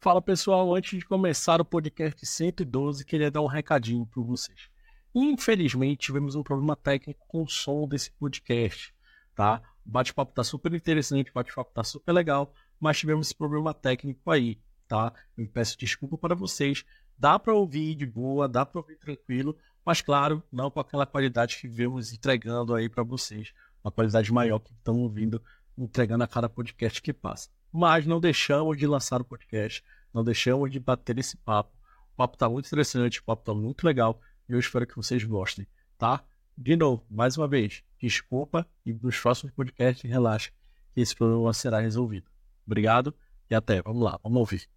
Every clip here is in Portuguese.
Fala pessoal, antes de começar o podcast 112, queria dar um recadinho para vocês. Infelizmente, tivemos um problema técnico com o som desse podcast, tá? O bate-papo tá super interessante, o bate-papo tá super legal, mas tivemos esse problema técnico aí, tá? Eu peço desculpa para vocês. Dá para ouvir de boa, dá para ouvir tranquilo, mas claro, não com aquela qualidade que vemos entregando aí para vocês, uma qualidade maior que estão ouvindo, entregando a cada podcast que passa. Mas não deixamos de lançar o podcast, não deixamos de bater esse papo. O papo está muito interessante, o papo está muito legal e eu espero que vocês gostem, tá? De novo, mais uma vez, desculpa e nos próximos podcasts relaxa que esse problema será resolvido. Obrigado e até. Vamos lá, vamos ouvir.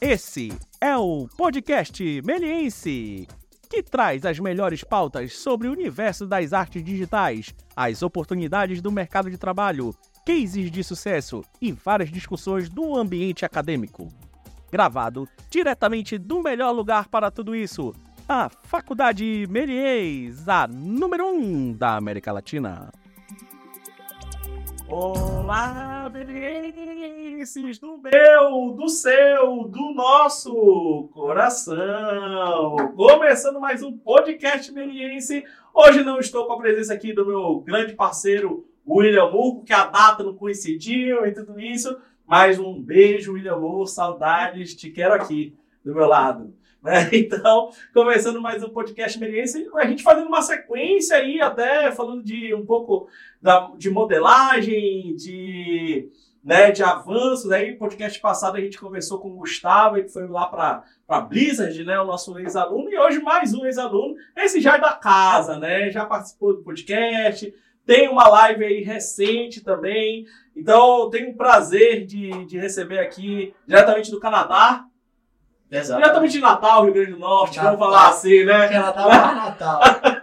Esse é o podcast Meliense, que traz as melhores pautas sobre o universo das artes digitais, as oportunidades do mercado de trabalho cases de sucesso e várias discussões do ambiente acadêmico. Gravado diretamente do melhor lugar para tudo isso, a Faculdade Melies, a número 1 um da América Latina. Olá, Melienses do meu, do seu, do nosso coração! Começando mais um podcast Meliense. Hoje não estou com a presença aqui do meu grande parceiro William Moore, que a data não coincidiu e tudo isso. Mais um beijo, William Moore, saudades, te quero aqui do meu lado. Né? Então, começando mais um podcast experiência, a gente fazendo uma sequência aí, até falando de um pouco da, de modelagem, de, né, de avanços. Aí, podcast passado, a gente conversou com o Gustavo, que foi lá para a Blizzard, né, o nosso ex-aluno, e hoje mais um ex-aluno. Esse já é da casa, né? Já participou do podcast, tem uma live aí recente também. Então, tenho o prazer de, de receber aqui, diretamente do Canadá. Exato. Diretamente de Natal, Rio Grande do Norte, Natal. vamos falar assim, né? Canadá é Natal.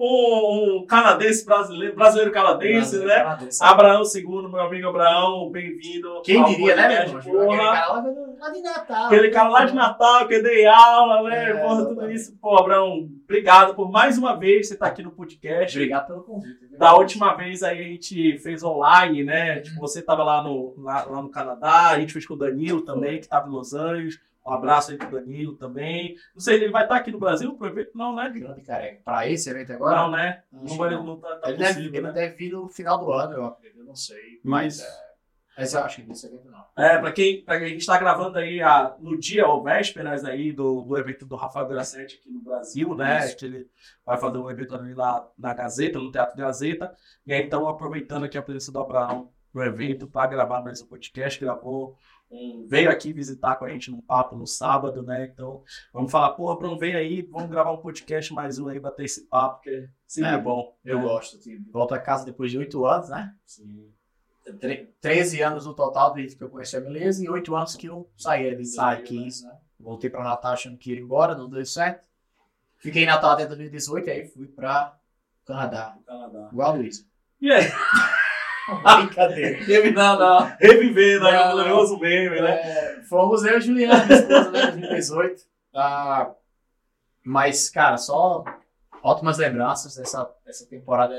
um, um, canadense brasileiro, brasileiro canadense, brasileiro né? Canadense. Abraão II, meu amigo Abraão, bem-vindo. Quem diria, né, meu irmão? Aquele cara lá de Natal. Aquele cara lá de Natal, que eu dei aula, né? É, porra, tudo isso. Pô, Abraão, obrigado por mais uma vez você estar tá aqui no podcast. Obrigado pelo convite. Da última vez aí a gente fez online, né? Uhum. Tipo, você estava lá no, lá, lá, no Canadá, a gente fez com o Danilo também, que estava em Los Angeles. Um abraço aí pro Danilo também. Não sei, ele vai estar aqui no Brasil pro evento? Não, né? Grande careca. Pra esse evento agora? Não, né? Não, vai, não tá, tá ele, possível, deve, né? ele deve vir no final do ano, eu acredito. Eu não sei. Mas. É, mas eu acho que nesse evento não. É, pra quem. Pra quem a gente tá gravando aí a, no dia ou vésperas aí do, do evento do Rafael Gracete aqui no Brasil, né? Isso. Ele vai fazer um evento ali lá na Gazeta, no Teatro Gazeta. E aí, então, aproveitando aqui a presença do Abraão no evento para gravar mais um podcast, gravou veio aqui visitar com a gente num papo no sábado, né? Então, vamos falar, porra, Bruno, vem aí, vamos gravar um podcast mais um aí, bater esse papo, que é sempre é, bom. Eu né? gosto, assim, volto a casa depois de oito anos, né? Sim. Treze anos no total desde que eu conheci a Beleza e oito anos que eu saí ali Sai, 15, né? Voltei para Natal achando que ia embora, não deu certo. Fiquei em Natal até 2018 e aí fui para Canadá. Canadá. Igual a Luísa. E aí? Brincadeira. Não, não. Revivendo aí o glorioso meme, né? É, fomos eu e Juliana, minha esposa, né, 2018. Ah, mas, cara, só ótimas lembranças dessa, dessa temporada.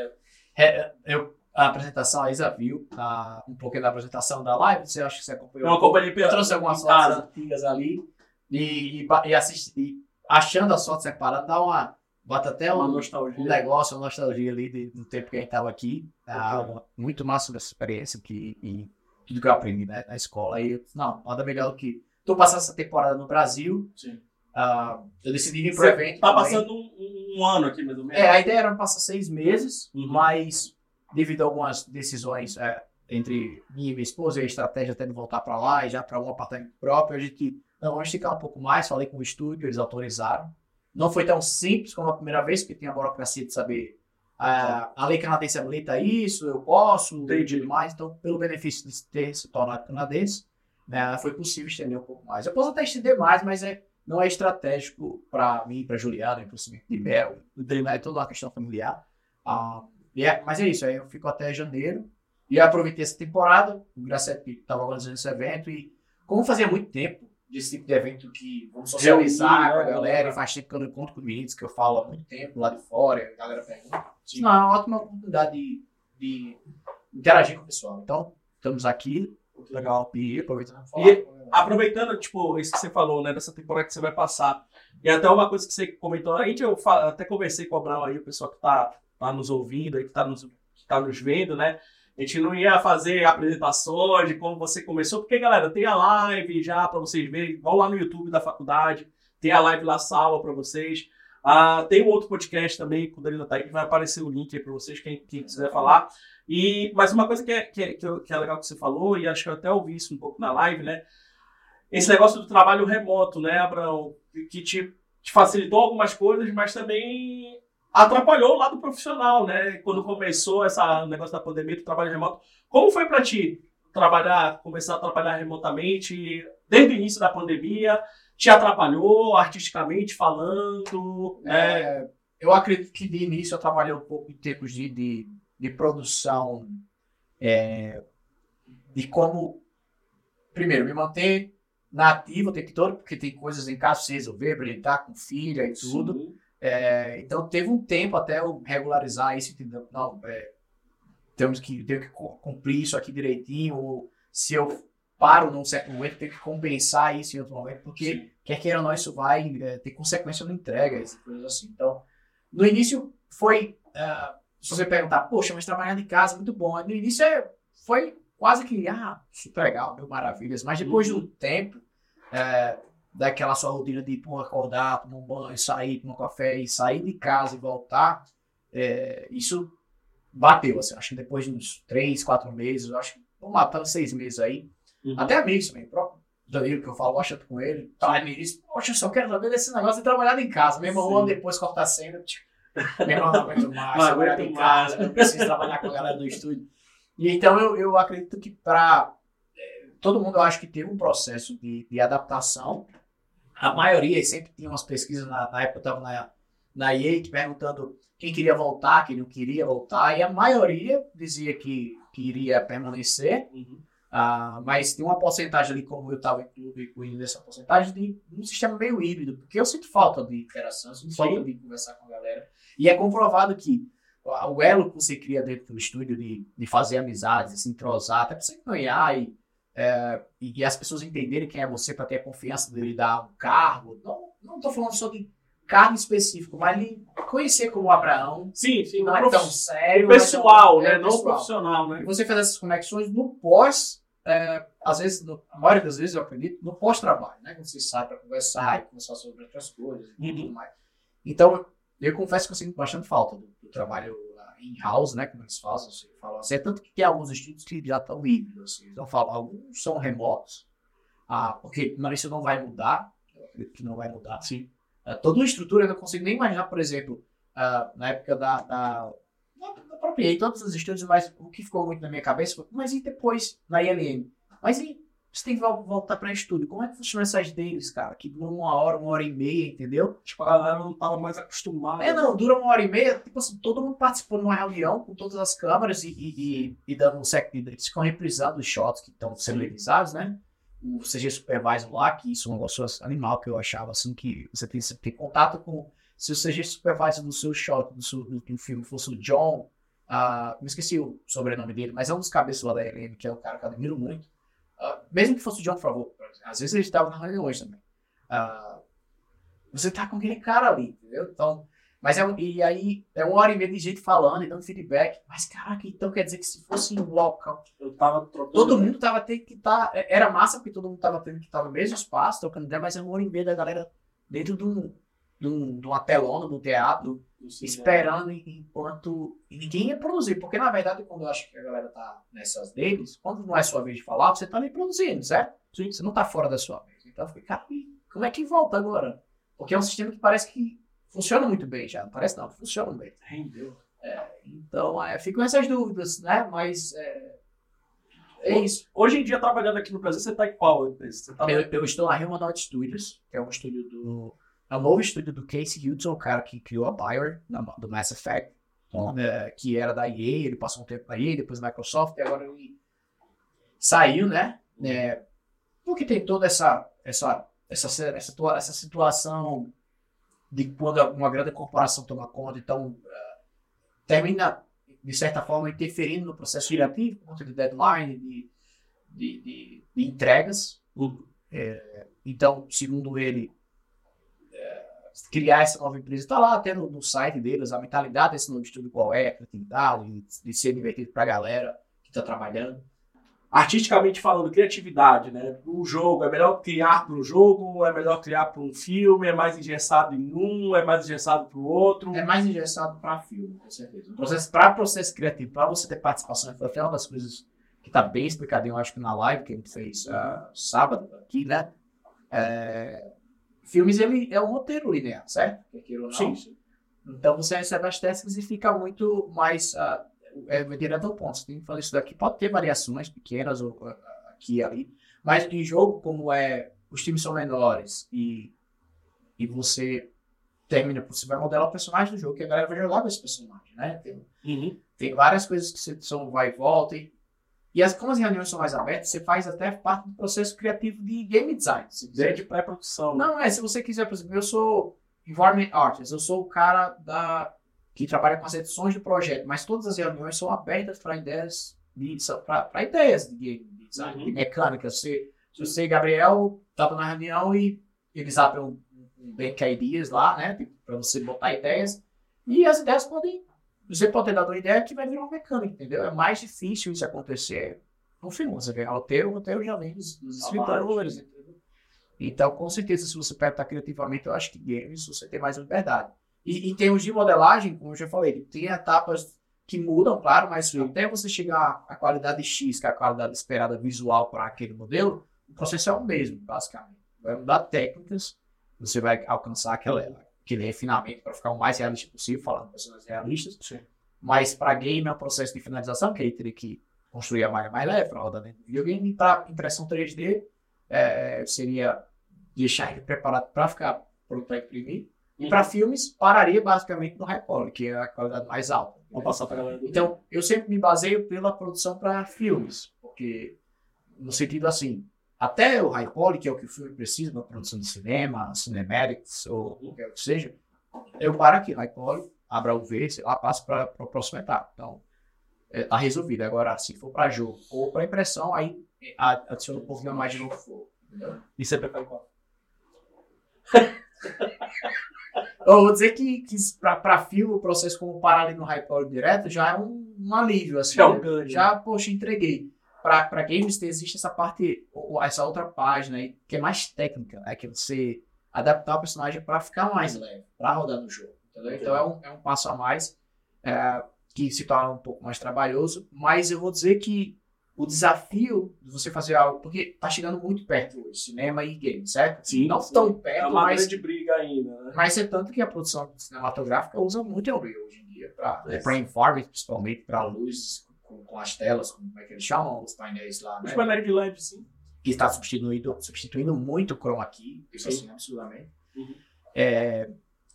É, eu, a apresentação, a Isa viu a, um pouquinho da apresentação da live. Você acha que você acompanhou? Eu acompanhei Eu trouxe algumas fotos antigas ali. E, e, e, assisti, e achando as fotos separadas, dá uma Bota até uma um, nostalgia. um negócio, uma nostalgia ali de, do tempo que a gente estava aqui. Ah, muito massa essa experiência que, e tudo que eu aprendi né, na escola. E não, nada melhor do que. Tô passando essa temporada no Brasil. Sim. Uh, eu decidi vir pro evento. Tá também. passando um, um, ano aqui, mais ou menos. É, a ideia era passar seis meses, uhum. mas devido a algumas decisões é, entre mim e minha esposa, e a estratégia até de voltar para lá e já para um apartamento próprio, a gente. Não, vamos ficar um pouco mais. Falei com o estúdio, eles autorizaram. Não foi tão simples como a primeira vez, porque tem a burocracia de saber. Uh, a lei canadense habilita isso, eu posso, entendi mais. Então, pelo benefício de ter se tornado canadense, né, foi possível estender um pouco mais. Eu posso até estender mais, mas é, não é estratégico para mim, para Juliana, o de Mel, é toda uma questão familiar. Uh, é, mas é isso, aí eu fico até janeiro. E aproveitei essa temporada, o Gracete estava organizando esse evento, e como fazia muito tempo, desse tipo de evento que vamos socializar com a galera, e faz tempo que eu não encontro com clientes, que eu falo há muito tempo lá de fora, a galera pergunta. Não, é uma ótima oportunidade de, de interagir com o pessoal. Então, estamos aqui Legal. E aproveitando. E- Aproveitando, tipo, isso que você falou, né, dessa temporada que você vai passar. E até uma coisa que você comentou, a gente, eu até conversei com o Abraão aí, o pessoal que tá, tá nos ouvindo aí, que tá nos, que tá nos vendo, né? A gente não ia fazer apresentações de como você começou, porque, galera, tem a live já pra vocês verem, igual lá no YouTube da faculdade, tem a live lá salva pra vocês. Ah, tem um outro podcast também com o Danilo Taí, que vai aparecer o link aí pra vocês, quem, quem quiser falar. E, mas uma coisa que é, que, é, que eu- que é legal que você falou, e acho que eu até ouvi isso um pouco na live, né? Esse negócio do trabalho remoto, né, Abraão? Que te, te facilitou algumas coisas, mas também atrapalhou o lado profissional, né? Quando começou esse negócio da pandemia do trabalho remoto. Como foi para ti trabalhar, começar a trabalhar remotamente desde o início da pandemia? Te atrapalhou artisticamente falando? né? É, eu acredito que de início eu trabalhei um pouco em termos de, de, de produção, é, de como, primeiro, me manter na ativa o tempo todo, porque tem coisas em casa se resolver, brincar com filha e tudo. Sim. É, então teve um tempo até eu regularizar isso, entendeu? Não, é, temos que, tenho que cumprir isso aqui direitinho, ou se eu paro num certo momento, tenho que compensar isso em outro momento, porque Sim. quer queira ou não, isso vai é, ter consequência na entrega, essas coisas assim. Então, no início foi, ah, se você perguntar, poxa, mas trabalhar de casa é muito bom. No início é, foi quase que, ah, super legal, mil maravilhas. Mas depois de um tempo, é, daquela sua rotina de pô, acordar, tomar um banho, sair, tomar um café e sair de casa e voltar, é, isso bateu, assim, acho que depois de uns três, quatro meses, acho que, vamos para seis meses aí, Uhum. até amigos também, o próprio Danilo, que eu falo bastante com ele, tá, ele me disse, poxa, eu só quero saber desse negócio de trabalhar em casa, mesmo um ano depois cortar a cena, tipo, meu irmão, não aguento mais, Não trabalhar em casa, eu preciso trabalhar com a galera do estúdio. E então eu, eu acredito que para todo mundo eu acho que teve um processo de, de adaptação. A maioria, sempre tinha umas pesquisas, na, na época eu estava na, na EA, perguntando quem queria voltar, quem não queria voltar, e a maioria dizia que, que iria permanecer, Uhum. ah, mas tem uma porcentagem ali, como eu estava incluindo nessa porcentagem, de um sistema meio híbrido, porque eu sinto falta de interação, eu sinto Sim. falta de conversar com a galera. E é comprovado que o elo que você cria dentro do estúdio de, de fazer amizades, de se entrosar, até pra você ganhar e, é, e, as pessoas entenderem quem é você para ter a confiança de lhe dar um cargo. Não, não tô falando só de cargo específico, mas de conhecer como o Abraão, Sim, sim. não não é tão sério. mas pessoal, é- é né? Não pessoal. profissional, né? E você fazer essas conexões no pós, é, às vezes, no, a maioria das vezes eu acredito, no pós-trabalho, né? Quando você sai para conversar e conversar sobre outras coisas e Uhum. tudo mais. Então, eu confesso que eu sinto bastante falta do, do trabalho in-house, né? Como eles fazem, assim, falam assim. É tanto que tem alguns estúdios que já estão híbridos, assim. Então, falam, alguns são remotos, ah, porque mas isso não vai mudar, que não vai mudar. Sim. Ah, toda uma estrutura, eu não consigo nem imaginar, por exemplo, ah, na época da, da, da própria EA, todos os estúdios, mas o que ficou muito na minha cabeça foi, mas e depois na ILM? Mas e você tem que vol- voltar para estúdio? Como é que funciona essas deles, cara? Que duram uma hora, uma hora e meia, entendeu? Tipo, a galera não tava mais acostumada. É, não, dura uma hora e meia, tipo assim, todo mundo participando de uma reunião com todas as câmeras e, e, e, e dando um sec, eles ficam reprisando os shots que estão sendo revisados, né? O CG Supervisor lá, que isso é um negócio animal que eu achava, assim, que você tem que ter contato com. Se o CG Supervisor do seu shot, do, seu, do, do filme fosse o John, ah, me esqueci o sobrenome dele, mas é um dos cabeças lá da LM, que é um cara que eu admiro muito. Ah, mesmo que fosse o John, por favor, às vezes ele estava na reuniões também. Ah, você tá com aquele cara ali, entendeu? Então, mas é um, e aí é uma hora e meia de gente falando e dando feedback. Mas caraca, então quer dizer que se fosse em local, Eu tava trocando. todo mundo tava tendo que estar. era massa porque todo mundo tava tendo que estar no mesmo espaço, trocando ideia, mas é uma hora e meia da galera dentro de, um, de, um, de uma telona, de um teatro, esperando enquanto ninguém ia produzir. Porque na verdade, quando eu acho que a galera tá nessas deles, quando não é sua vez de falar, você tá ali produzindo, certo? Sim. Você não tá fora da sua vez. Então eu fiquei, cara, como é que volta agora? Porque é um sistema que parece que funciona muito bem já. Não parece não, funciona bem. Rendeu. Então, é, ficam essas dúvidas, né? Mas é, é isso. Hoje em dia, trabalhando aqui no Brasil, você tá em qual empresa? Tá Eu, eu estou na Humanoid Studios, que é um estúdio do. É um novo estúdio do Casey Hudson, o cara que criou a Bioware, do Mass Effect, né, que era da EA, ele passou um tempo na EA, depois na Microsoft, e agora ele saiu, né? É, porque tem toda essa, essa, essa, essa, essa situação de quando uma grande corporação toma conta, então eh, termina, de certa forma, interferindo no processo criativo, por conta de deadline, de, de, de, de entregas. É, então, segundo ele, é, criar essa nova empresa, está lá até no, no, site deles, a mentalidade desse novo estúdio qual é, criatividade, de, de ser divertido para a galera que está trabalhando artisticamente falando, criatividade, né? O jogo, é melhor criar para um jogo, é melhor criar para um filme, é mais engessado em um, é mais engessado para o outro. É mais engessado para filme, com certeza. Processo, para processo criativo, para você ter participação, foi até uma das coisas que está bem explicadinho, eu acho que na live que a gente fez uh, sábado aqui, né? É, filmes, ele é um roteiro linear, certo? Sim, sim. Então você recebe as técnicas e fica muito mais uh, é, direto ao ponto. Você tem que falar isso daqui. Pode ter variações pequenas ou aqui e ali, mas em jogo, como é, os times são menores e, e você termina, você vai modelar o personagem do jogo, que a galera vai jogar com esse personagem, né? Tem, uhum. tem várias coisas que você, são vai e volta. E, e as, como as reuniões são mais abertas, você faz até parte do processo criativo de game design. Se quiser. de pré-produção. Não, é, se você quiser, por exemplo, eu sou environment artist, eu sou o cara da que trabalha com as edições do projeto, mas todas as reuniões são abertas para ideias de para ideias de game design, uhum. de mecânica. Se, se você, Gabriel, estava na reunião e eles abrem um, um bank ideas lá, né, tipo, para você botar ideias, e as ideias podem, você pode ter dado uma ideia que vai virar uma mecânica, entendeu? É mais difícil isso acontecer no filme. Você vê roteiro, roteiro já vem dos, dos escritores, Então, com certeza, se você apertar criativamente, eu acho que games você tem mais liberdade. E em termos de modelagem, como eu já falei, tem etapas que mudam, claro, mas até você chegar à qualidade X, que é a qualidade esperada visual para aquele modelo, o processo é o mesmo, basicamente. Vai mudar técnicas, você vai alcançar aquela, aquele refinamento para ficar o mais realista possível, falando de personagens realistas. Sim. Mas para game é um processo de finalização, que ele teria que construir a malha mais leve para rodar dentro do videogame. Para impressão 3D, é, seria deixar ele preparado para ficar pronto para imprimir. E para filmes, pararia basicamente no high quality, que é a qualidade mais alta. Vamos passar para galera. Então, eu sempre me baseio pela produção para filmes, porque no sentido assim, até o high quality, que é o que o filme precisa, uma produção de cinema, cinematics ou o que seja, eu paro aqui, high quality, abra o V, sei lá, passo para a próxima etapa. Então, é, tá resolvido. Agora, se for para jogo ou para impressão, aí adiciona um pouquinho mais de novo. E você prefere qual? Eu vou dizer que, que para filme, o processo como parar ali no Hyper direto já é um, um alívio. Assim, já, né? já, poxa, entreguei. Para games existe essa parte, essa outra página aí, que é mais técnica, é que você adaptar o personagem para ficar mais leve, para rodar no jogo. Entendeu? Então é um, é um passo a mais é, que se torna um pouco mais trabalhoso, mas eu vou dizer que o desafio de você fazer algo, porque tá chegando muito perto hoje, cinema e game, certo? Sim. Não tão perto, é uma mas. grande briga ainda, né? Mas é tanto que a produção cinematográfica usa muito Unreal hoje em dia, para É. para informe, principalmente para luz com, com as telas, como é que eles chamam, os painéis lá, Os né? painéis de LED, sim. que está substituindo, substituindo muito o chroma key, isso Sim. assim, absurdamente. Uhum. É,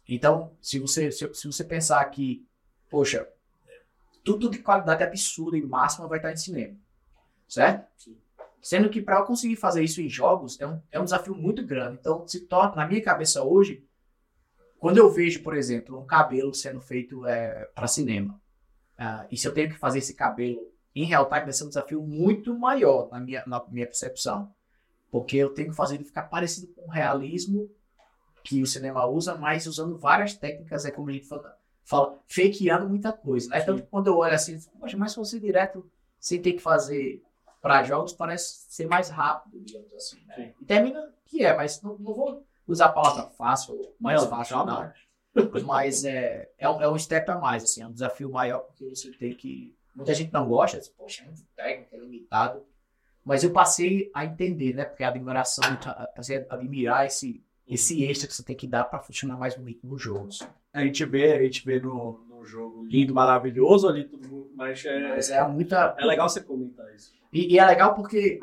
então, se você, se, se você pensar que, poxa, tudo de qualidade absurda e máxima vai estar em cinema, certo? Sim. Sendo que para eu conseguir fazer isso em jogos é um, é um desafio muito grande. Então, se torna, na minha cabeça hoje, quando eu vejo, por exemplo, um cabelo sendo feito para cinema, ah, e se eu tenho que fazer esse cabelo em real time, vai ser um desafio muito maior na minha, na minha percepção. Porque eu tenho que fazer ele ficar parecido com o realismo que o cinema usa, mas usando várias técnicas, é como a gente fala, fala fakeando muita coisa. Né? Sim. Tanto que quando eu olho assim, poxa, mas se fosse direto, sem ter que fazer para jogos, parece ser mais rápido, digamos assim. Né? E termina que é, mas não, não vou usar a palavra fácil, mais fácil, não. Mas é, é, um, é um step a mais, assim, é um desafio maior, porque você tem que. Muita gente não gosta, diz, poxa, é muito técnico, é limitado. Mas eu passei a entender, né? Porque a admiração, passei a admirar esse, esse extra que você tem que dar para funcionar mais bonito no jogo. assim. A gente vê, a gente vê no, no jogo lindo, maravilhoso ali, tudo, mas é, Mas é muita. é legal você comentar isso. E, e é legal porque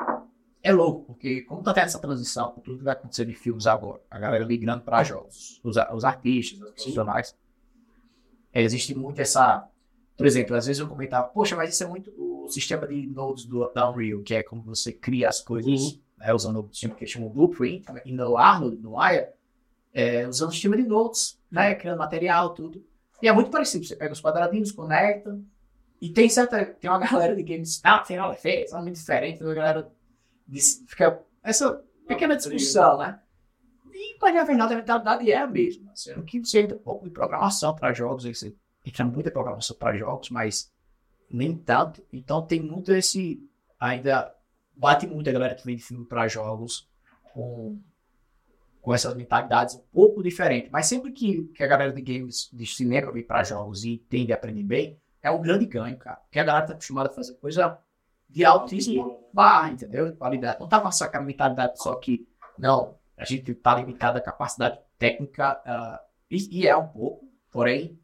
é louco, porque como tá tendo essa transição com tudo que vai acontecer em filmes agora, a galera migrando para jogos, os, os artistas, os profissionais, é, existe muito essa. Por exemplo, às vezes eu comentava, poxa, mas isso é muito o sistema de nodes do, da Unreal, que é como você cria as coisas né, usando o sistema que chamam Blueprint, e no Arnold, no Aya, é, usando o sistema de nodes, né, criando material, tudo. E é muito parecido, você pega os quadradinhos, conecta, e tem certa. Tem uma galera de games. Não, tem nada feio, é muito diferente. Tem uma galera fica essa pequena discussão, né? E, mas na verdade, a mentalidade é a mesma. Sendo que você entra um pouco de programação para jogos, você entra muita programação para jogos, mas nem tanto. Então tem muito esse. Ainda bate muito a galera que vem de filme para jogos com, com essas mentalidades um pouco diferentes. Mas sempre que, que a galera de games, de cinema vem para jogos e tende a aprender bem, é um grande ganho, cara. Porque a galera tá acostumada a fazer coisa de altíssimo barra, entendeu? De qualidade. Não tá com essa mentalidade só que, não, a gente tá limitado à capacidade técnica, ah, e, e é um pouco, porém,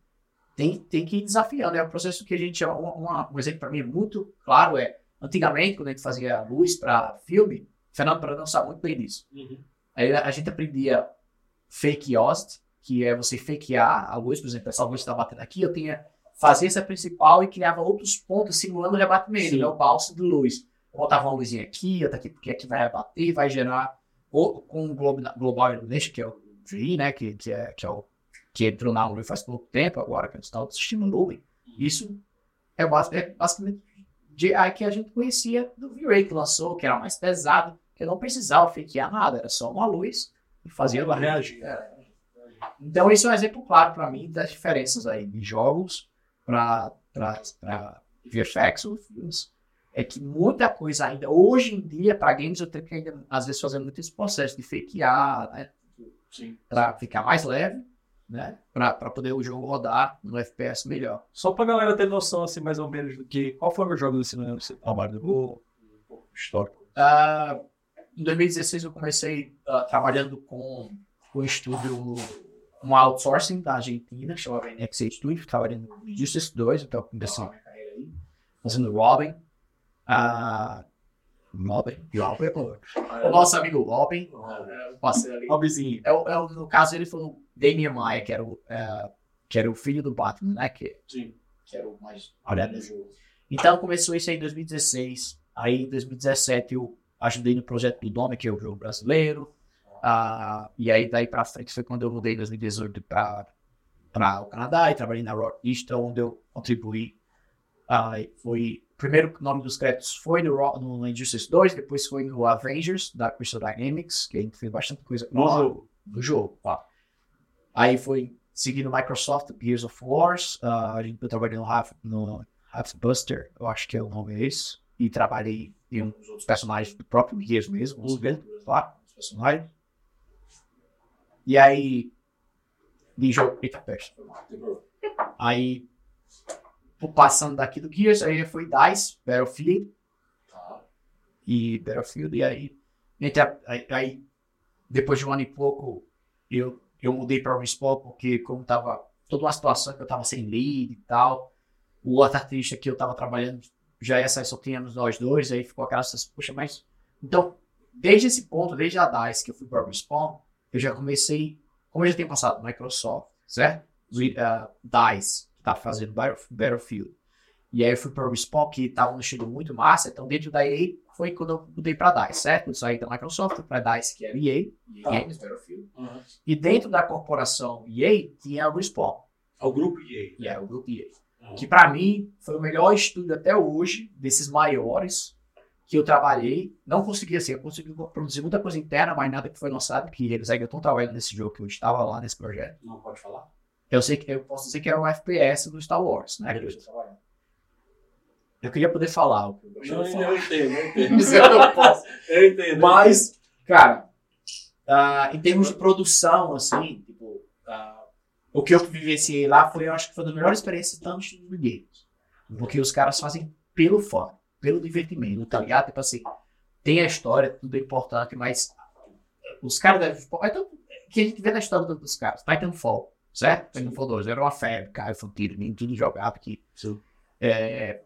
tem, tem que ir desafiando. É um processo que a gente, um, um, um exemplo para mim muito claro é, antigamente, quando a gente fazia luz para filme, Fernando Brandão sabe muito bem disso. Aí a gente aprendia fake host, que é você fakear a luz, por exemplo, essa luz está batendo aqui, eu tinha fazer essa principal e criava outros pontos simulando o rebatimento, né, o balso de luz. Botava uma luzinha aqui, outra aqui, porque aqui vai rebater e vai gerar, ou com o Globo- Global Illumination, que é o GE, né, que, que, é, que, é o, que entrou na Lumen faz pouco tempo agora, que a gente está Lumen. Isso é, é basicamente GI que a gente conhecia do V-Ray que lançou, que era mais pesado, que não precisava fakear nada, era só uma luz e fazia reagir. É. Então, isso é um exemplo claro para mim das diferenças aí de jogos para VFX ou filmes. É que muita coisa ainda, hoje em dia, para games, eu tenho que ainda, às vezes, fazer muito esse processo de fakear, né? Para ficar mais leve, né? Para poder o jogo rodar no FPS melhor. Só pra galera ter noção, assim, mais ou menos, do que. Qual foi o jogo desse ano que você trabalhou? O histórico. Ah, em 2016 eu comecei ah, trabalhando com o estúdio, um outsourcing da Argentina, que chamava NXA Studio, trabalhando no Justice 2, então comecei minha carreira aí, fazendo Robin. ah, Robin, Robin, o nosso amigo Robin, ah, o parceiro ali. Robzinho. É, é no caso ele foi o Damian Maia, que era o, eh, que era o filho do Batman, né? Que, Sim. que era o mais olhado do jogo. Então começou isso aí em 2016. Aí em 2017 eu ajudei no projeto do Dome, que é o jogo brasileiro. Ah, e aí daí pra frente foi quando eu mudei em 2018 para para o Canadá e trabalhei na Rock onde eu contribuí. Ah, foi primeiro nome dos créditos foi no, no Injustice 2, depois foi no Avengers da Crystal Dynamics, que a gente fez bastante coisa No lá jogo. do jogo. Aí foi seguindo Microsoft Gears of Wars, ah, a gente foi trabalhando no Half, no Half-Buster, eu acho que é o nome é esse, e trabalhei em uns outros personagens do próprio Gears mesmo, os mesmos lá, os personagens. E aí, de jogo, eita, peste. Aí, passando daqui do Gears, aí foi DICE, Battlefield, e Battlefield, e aí, aí, aí, depois de um ano e pouco, eu, eu mudei para o Respawn, porque como tava toda uma situação que eu tava sem lead e tal, o outro artista que eu tava trabalhando já sair, só tínhamos nós dois, aí ficou aquela poxa, mas... Então, desde esse ponto, desde a DICE que eu fui para o Respawn, eu já comecei, como eu já tenho passado, Microsoft, certo? Ah, DICE, que tá fazendo Battle- Battlefield. E aí eu fui para o Respawn, que tava no estilo muito massa, então dentro da EA foi quando eu mudei para DICE, certo? Eu saí da Microsoft para DICE, que era EA, EA Games Battlefield. E dentro da corporação EA tinha a Respawn, Ao grupo EA. e é o grupo EA. Uhum. Que pra mim foi o melhor estúdio até hoje, desses maiores que eu trabalhei. Não consegui assim, eu consegui produzir muita coisa interna, mas nada que foi lançado, que eles ainda estão trabalhando nesse jogo que eu estava lá nesse projeto. Não pode falar? Eu sei que eu posso dizer que era o FPS do Star Wars, né? eu queria poder falar o que eu gostaria Não, de falar. eu entendo, eu entendo. Mas eu não posso. Eu entendo. Mas, cara, ah, em termos de produção, assim, tipo, ah, o que eu vivenciei lá foi, eu acho que foi uma das melhores experiências tanto de games. Porque os caras fazem pelo fã, pelo divertimento, tá ligado? Tipo assim, tem a história, tudo é importante, mas os caras devem. Então, que a gente vê na história dos caras, Titanfall, certo? Titanfall 2, era uma febre, cara, foi um tiro, tudo jogava aqui. É,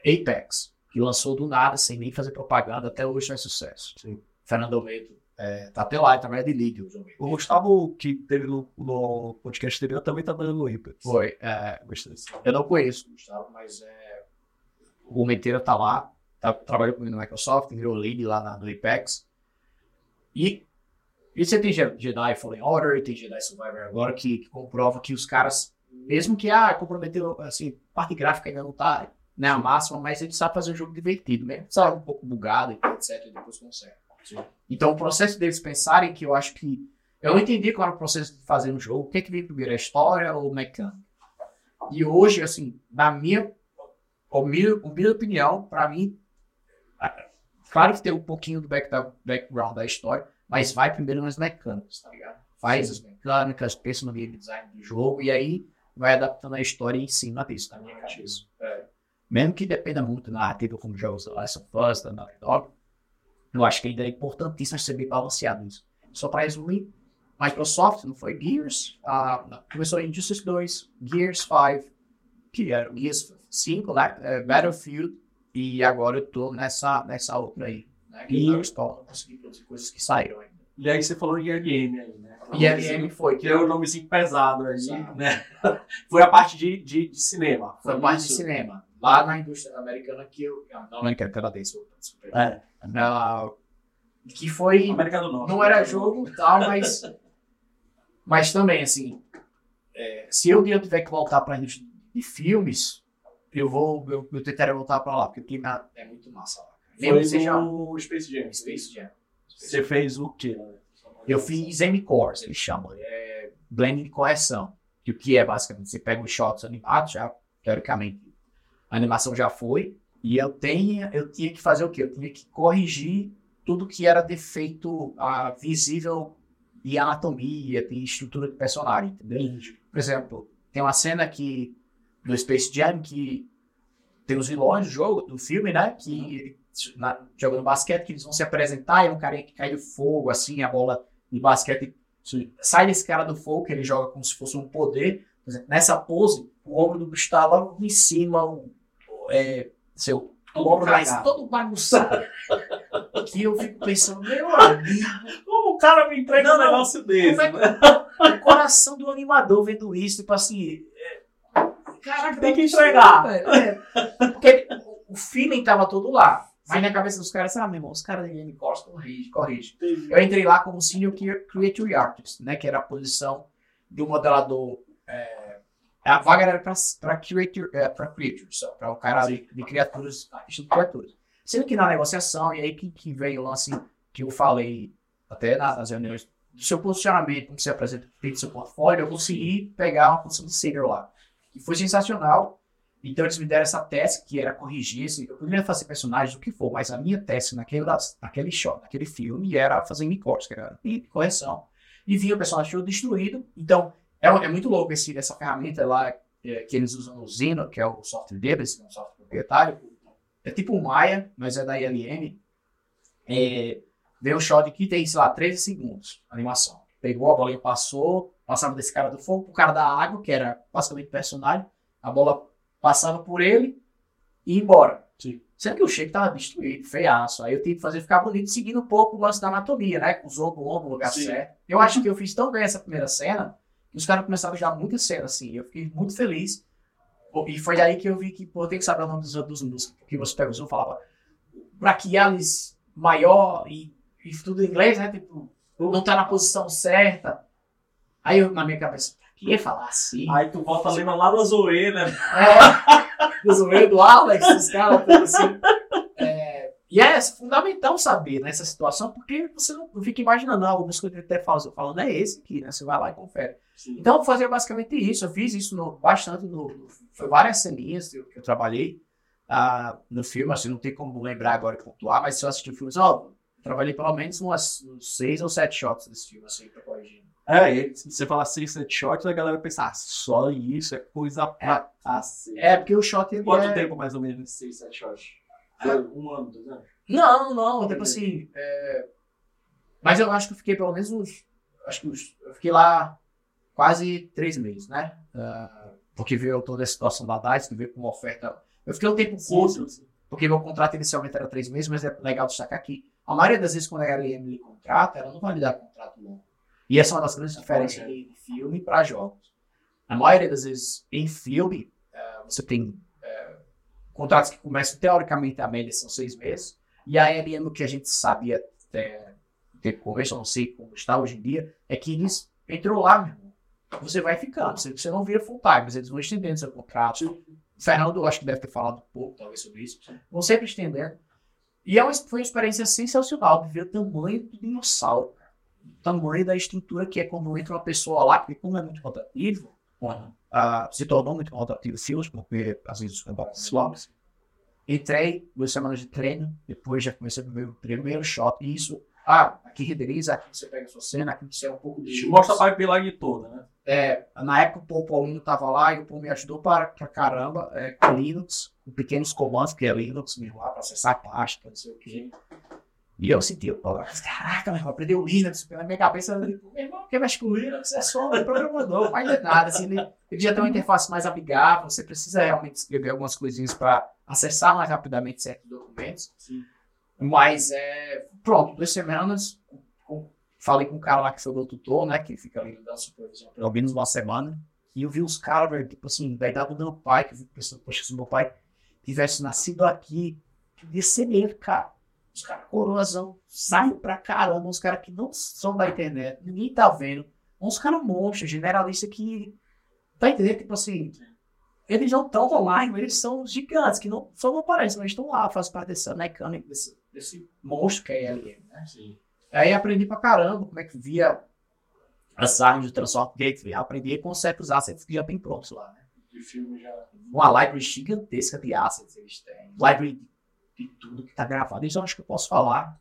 Apex, que lançou do nada, sem nem fazer propaganda, até hoje faz sucesso. Sim. Fernando Almeida, é, tá até lá, ele trabalha de lead. hoje. O Gustavo, que teve no, no podcast anterior, também tá dando no Reaper. Foi, é, eu não conheço o Gustavo, mas é, o Menteira tá lá, tá, trabalhou comigo no Microsoft, virou lead lá na, no Apex. E, e você tem Je- Jedi Fallen Order, tem Jedi Survivor agora, que, que comprova que os caras, mesmo que, ah, comprometeu, assim, parte gráfica ainda não tá, não é a máxima, mas ele sabe fazer um jogo divertido, mesmo sabe um pouco bugado, etc, e depois consegue. Então o processo deles pensarem que eu acho que eu não entendi qual era o processo de fazer um jogo, o que é que vem primeiro, a história ou mecânica. E hoje, assim, na minha, humilde, humilde opinião, para mim, claro que tem um pouquinho do back, da, background da história, mas vai primeiro nas mecânicas, tá ligado? Faz as mecânicas, pensa no game design do jogo e aí vai adaptando a história em cima disso, minha cabeça. É. Mesmo que dependa muito da narrativa, como jogos da Last of Us, da Naughty Dog, eu acho que ainda é importantíssimo ser bem balanceado isso. Só para resumir, Microsoft, não foi Gears, uh, começou em Injustice 2, Gears 5, que era o Gears 5, né? Uh, Battlefield, e agora eu tô nessa, nessa outra aí, né? Que e... não estou conseguindo produzir coisas que saíram ainda. E aí você falou de ILM aí, né? ILM foi. Que é o nomezinho pesado aí, né? foi a parte de, de, de cinema. Foi a parte de cinema. Lá na indústria americana que eu... Não, americana, canadense. É. Uh, que foi... América do Norte. Não era jogo e tal, mas... Mas também, assim, é, se eu tiver que voltar para a indústria de filmes, eu vou, eu, eu tentaria voltar para lá, porque o clima é muito massa lá. Mesmo seja o Space Jam. Space Jam. Você fez o quê? Eu fiz M-Cores, eles chamam. É blending de correção. Que o que é basicamente? Você pega os shots animados, já, teoricamente, a animação já foi, e eu, tenho, eu tinha que fazer o quê? Eu tinha que corrigir tudo que era defeito uh, visível e anatomia, tem estrutura de personagem, entendeu? Por exemplo, tem uma cena que no Space Jam que tem os vilões do jogo, do filme, né? Que na, jogando basquete, que eles vão se apresentar, e é um cara que cai do fogo, assim, a bola de basquete sai desse cara do fogo, que ele joga como se fosse um poder. Exemplo, nessa pose, o ombro do bicho tá lá em cima, o, é, seu, o ombro mais todo bagunçado. que eu fico pensando, meu amigo. Como o cara me entrega não, um negócio desse? É né? O coração do animador vendo isso, tipo assim. Caraca, tem que entregar. É, porque o feeling tava todo lá. Mas na cabeça dos caras, ah, meu irmão, os caras da Game Course corrige, corrige. Eu entrei lá como Senior Creative Artist, né? Que era a posição do modelador. É, a vaga era para creator, é, para creatures, para o cara de, de criaturas, de criaturas. Sendo que na negociação, e aí que, que veio o lance que eu falei até nas reuniões, do seu posicionamento, como você apresenta do seu portfólio, eu consegui pegar uma posição de senior lá. E foi sensacional. Então eles me deram essa tese que era corrigir, assim, eu poderia fazer personagens, o que for, mas a minha tese naquele, naquele shot, naquele filme, era fazer micros, que era correção. E vinha o personagem todo destruído. Então, é, é muito louco esse, essa ferramenta lá é, que eles usam no Zeno, que é o software deles, é um software proprietário. É tipo um Maya, mas é da ILM. É, veio um shot que tem, sei lá, 13 segundos, animação. Pegou a bolinha, passou, passava desse cara do fogo pro cara da água, que era basicamente personagem. A bola passava por ele e ia embora. Sim. Sendo que o shape tava destruído, feiaço. Aí eu tive que fazer ficar bonito, seguindo um pouco o lance da anatomia, né? Com os ombros no lugar Sim. certo. Eu acho que eu fiz tão bem essa primeira cena que os caras começaram a já muitas cenas, assim. Eu fiquei muito feliz. E foi aí que eu vi que, pô, eu tenho que saber o nome dos, dos músicos. Que você pega o falava braquialis maior e, e tudo em inglês, né? Tipo, não tá na posição certa. Aí eu, na minha cabeça, ia falar assim. Aí tu volta assim. lendo lá da zoeira, né? É, da do Alex, os caras, tudo assim. É, e é fundamental saber nessa situação, porque você não fica imaginando, ah, o músico que até falando é esse aqui, né? Você vai lá e confere. Sim. Então, eu fazia basicamente isso. Eu fiz isso no, bastante, no, foi várias ceninhas que eu, que eu trabalhei uh, no filme, assim, não tem como lembrar agora e pontuar, mas se eu assistir o filme, ó, trabalhei pelo menos umas, uns seis ou sete shots desse filme, assim, pra corrigir. É, e se você falar 6, 7 shots, a galera pensa, ah, só isso é coisa pra assim. É, porque o shot ele Quanto é... tempo mais ou menos 6, 7 shots? É. Um ano, dois anos? Não, não, tipo assim. É... Mas eu acho que eu fiquei pelo menos uns. Acho que uns, eu fiquei lá quase três meses, né? Uh, porque veio toda a situação da DICE, que veio com uma oferta. Eu fiquei um tempo curto, porque meu contrato inicialmente era três meses, mas é legal destacar que a maioria das vezes quando a LM me contrata, ela não vai me dar contrato longo. E essa é uma das grandes diferenças de filme para jogos. A maioria das vezes, em filme, uh, você tem uh, contratos que começam, teoricamente, a média são seis meses. E a LM, o que a gente sabia até começo, não sei como está hoje em dia, é que eles entrou lá, meu irmão. Você vai ficando. Você, você não vira full time, mas eles vão estendendo seu contrato. O Fernando, acho que deve ter falado um pouco, talvez, sobre isso. Vão sempre estendendo. E é uma, foi uma experiência sensacional de ver o tamanho do dinossauro. Tamanho da estrutura que é quando entra uma pessoa lá, porque como é muito rotativo, ah, se tornou muito rotativo fios, porque às vezes é suaves. Entrei, duas semanas de treino, depois já comecei o meu primeiro shot, e isso, ah, aqui renderiza, aqui você pega a sua cena, aqui você é um pouco de... Mostra a pipeline toda, né? É, na época o Paul Paulino tava lá e o Paul me ajudou para, pra caramba é, com Linux, com pequenos comandos, que é Linux mesmo lá, para acessar a pasta, não sei o quê. E eu senti, eu caraca, meu irmão, aprendeu o Linux, na minha cabeça, eu digo, meu irmão, quem mexe com Linux é só um programador, não faz nada, assim, ele, ele já tem uma interface mais amigável, você precisa realmente escrever algumas coisinhas para acessar mais rapidamente certos documentos. Sim. Mas, é, pronto, duas semanas, com- falei com um cara lá que foi meu tutor, né, que fica ali dando supervisão pelo menos uma semana, e eu vi os caras, velho, tipo assim, daí dava do meu pai, que eu pensando, poxa, se meu pai tivesse nascido aqui, podia ser ele, cara. Os caras coroazão, saem pra caramba, uns caras que não são da internet, ninguém tá vendo, uns caras monstros, generalistas que, tá entendendo? Tipo assim, eles não estão online, eles são gigantes, que não, só não aparecem, mas estão lá, fazem parte dessa mecânica, desse, desse monstro que é LM, né? Sim. Aí aprendi pra caramba como é que via as armas de Transport Gateway. Aprendi com certos assets que já tem prontos lá, né? De filme já. Uma library gigantesca de assets eles têm. Library de tudo que tá gravado. Isso eu acho que eu posso falar.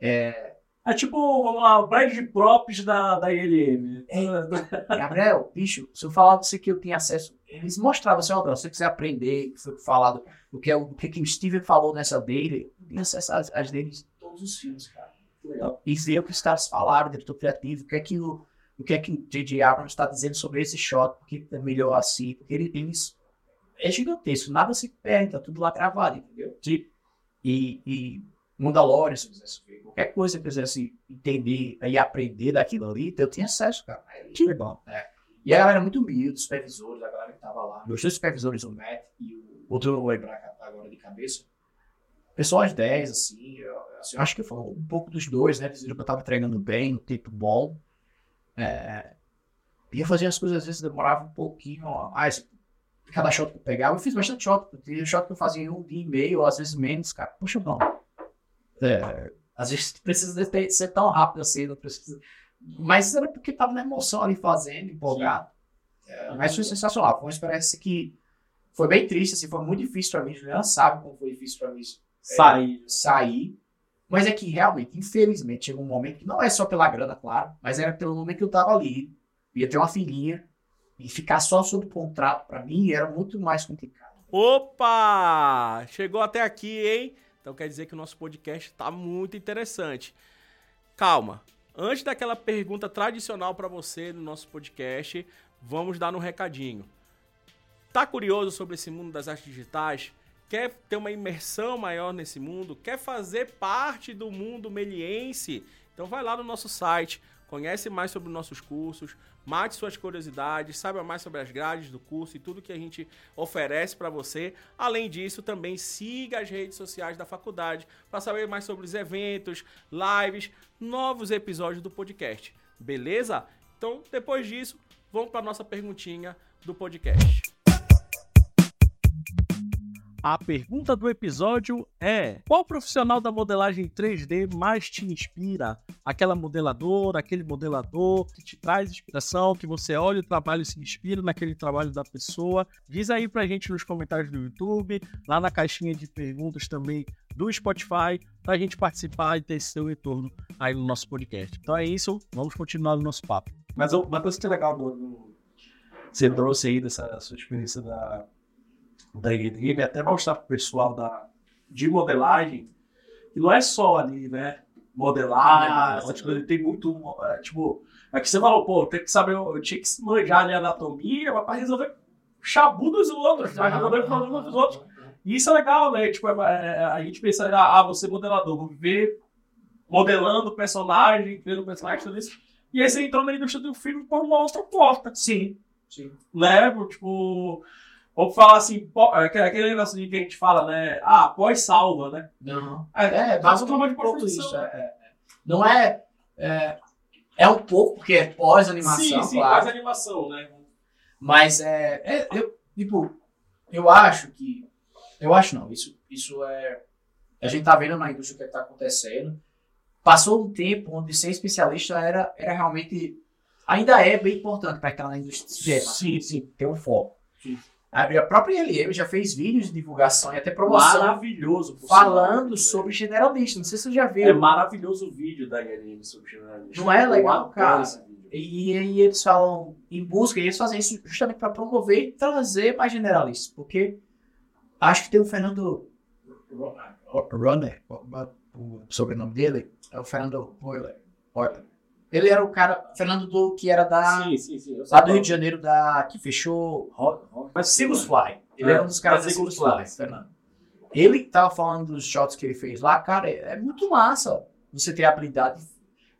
É, É tipo uma brand de props da, da ILM. Gabriel, bicho, se eu falar pra você que eu tinha acesso, eles mostravam assim, ó, se você quiser aprender, o que foi falado, o que, é, o que, que o Steven falou nessa dele, eu tinha acesso às, às deles de todos os filmes, cara. Legal. E ver o que os caras falaram, o diretor criativo, o que é que o, o que é que o J.J. Abrams está dizendo sobre esse shot, porque é melhor assim, porque ele- eles. É gigantesco, nada se perde, tá tudo lá gravado, entendeu? E, e, e Mandalorian, se eu quisesse ver, qualquer coisa que eu quisesse entender e aprender daquilo ali, eu tinha acesso, cara. Que legal. É. E a galera é muito humilde, os supervisores, a galera que tava lá. Meus dois supervisores, o Matt e o outro eu não vou lembrar agora de cabeça. Pessoas 10, assim, eu, assim, eu acho que foi um pouco dos dois, né? Eles viram que eu tava treinando bem, no tempo bom. É, ia fazer as coisas, às vezes demorava um pouquinho. ó. Ah, esse- cada shot que eu pegava, eu fiz bastante shot. Tinha shot que eu fazia em um dia e meio, ou às vezes menos, cara. Poxa, não. É, às vezes precisa ter- ser tão rápido assim, não precisa. Mas era porque tava na emoção ali fazendo, empolgado. É, mas foi sensacional. Foi uma experiência que foi bem triste, assim, foi muito difícil pra mim. Juliana sabe como foi difícil pra mim Sair. sair. Mas é que realmente, infelizmente, chegou um momento que não é só pela grana, claro, mas era pelo momento que eu tava ali, ia ter uma filhinha, e ficar só sob contrato pra mim era muito mais complicado. Opa! Chegou até aqui, hein? Então quer dizer que o nosso podcast tá muito interessante. Calma. Antes daquela pergunta tradicional para você no nosso podcast, vamos dar um recadinho. Tá curioso sobre esse mundo das artes digitais? Quer ter uma imersão maior nesse mundo? Quer fazer parte do mundo meliense? Então vai lá no nosso site, conhece mais sobre os nossos cursos, mate suas curiosidades, saiba mais sobre as grades do curso e tudo que a gente oferece para você. Além disso, também siga as redes sociais da faculdade para saber mais sobre os eventos, lives, novos episódios do podcast. Beleza? Então, depois disso, vamos para nossa perguntinha do podcast. A pergunta do episódio é: qual profissional da modelagem 3D mais te inspira? Aquela modeladora, aquele modelador que te traz inspiração, que você olha o trabalho e se inspira naquele trabalho da pessoa? Diz aí pra gente nos comentários do YouTube, lá na caixinha de perguntas também do Spotify, pra gente participar e ter seu retorno aí no nosso podcast. Então é isso, vamos continuar o nosso papo. Mas uma coisa que é legal do- você trouxe aí dessa sua experiência da, da IGDM, até mostrar pro pessoal da, de modelagem, que não é só ali, né? Modelagem, Ah, coisas, tem muito, é, tipo, é que você falou, pô, tem que saber, eu tinha que manjar ali a anatomia, mas pra resolver chabu dos outros, pra resolver o problema dos outros. E isso é legal, né? Tipo, é- é- a gente pensa, ah, você é modelador, vou viver modelando personagem, vendo personagem, tudo isso. E aí você entrou na indústria do filme por uma outra porta. Sim, sim. Né? Tipo, vamos falar assim, pó- é, aquele negócio de que a gente fala, né? Ah, pós-salva, né? Não. É, É, faz basicamente um um de pouco profissão. É, é. Não é, é. É um pouco, porque é pós-animação, Sim, sim, claro. faz animação, né? Mas é, é eu, tipo, eu acho que. Eu acho não, isso, isso é. A gente tá vendo na indústria o que está acontecendo. Passou um tempo onde ser especialista era, era realmente. Ainda é bem importante para aquela indústria. Sim, sim. Ter um foco. Sim. A a própria LM já fez vídeos de divulgação e até promoção Maravilhoso. falando sobre generalista. Não sei se você já viu. É maravilhoso o vídeo da ILM sobre generalista. Não é legal, cara? esse vídeo. E aí eles falam em busca, e eles fazem isso justamente para promover e trazer mais generalistas. Porque acho que tem o Fernando Runner, o sobrenome dele é o Fernando Euler. Ele era o cara, Fernando do, que era da. Sim, sim, sim. Lá do qual. Rio de Janeiro, da, que fechou. Mas Sigus Fly. Ele É, era um dos caras da Sigus Fly, Fly. Fernando. Ele tava falando dos shots que ele fez lá, cara, é é muito massa você ter a habilidade.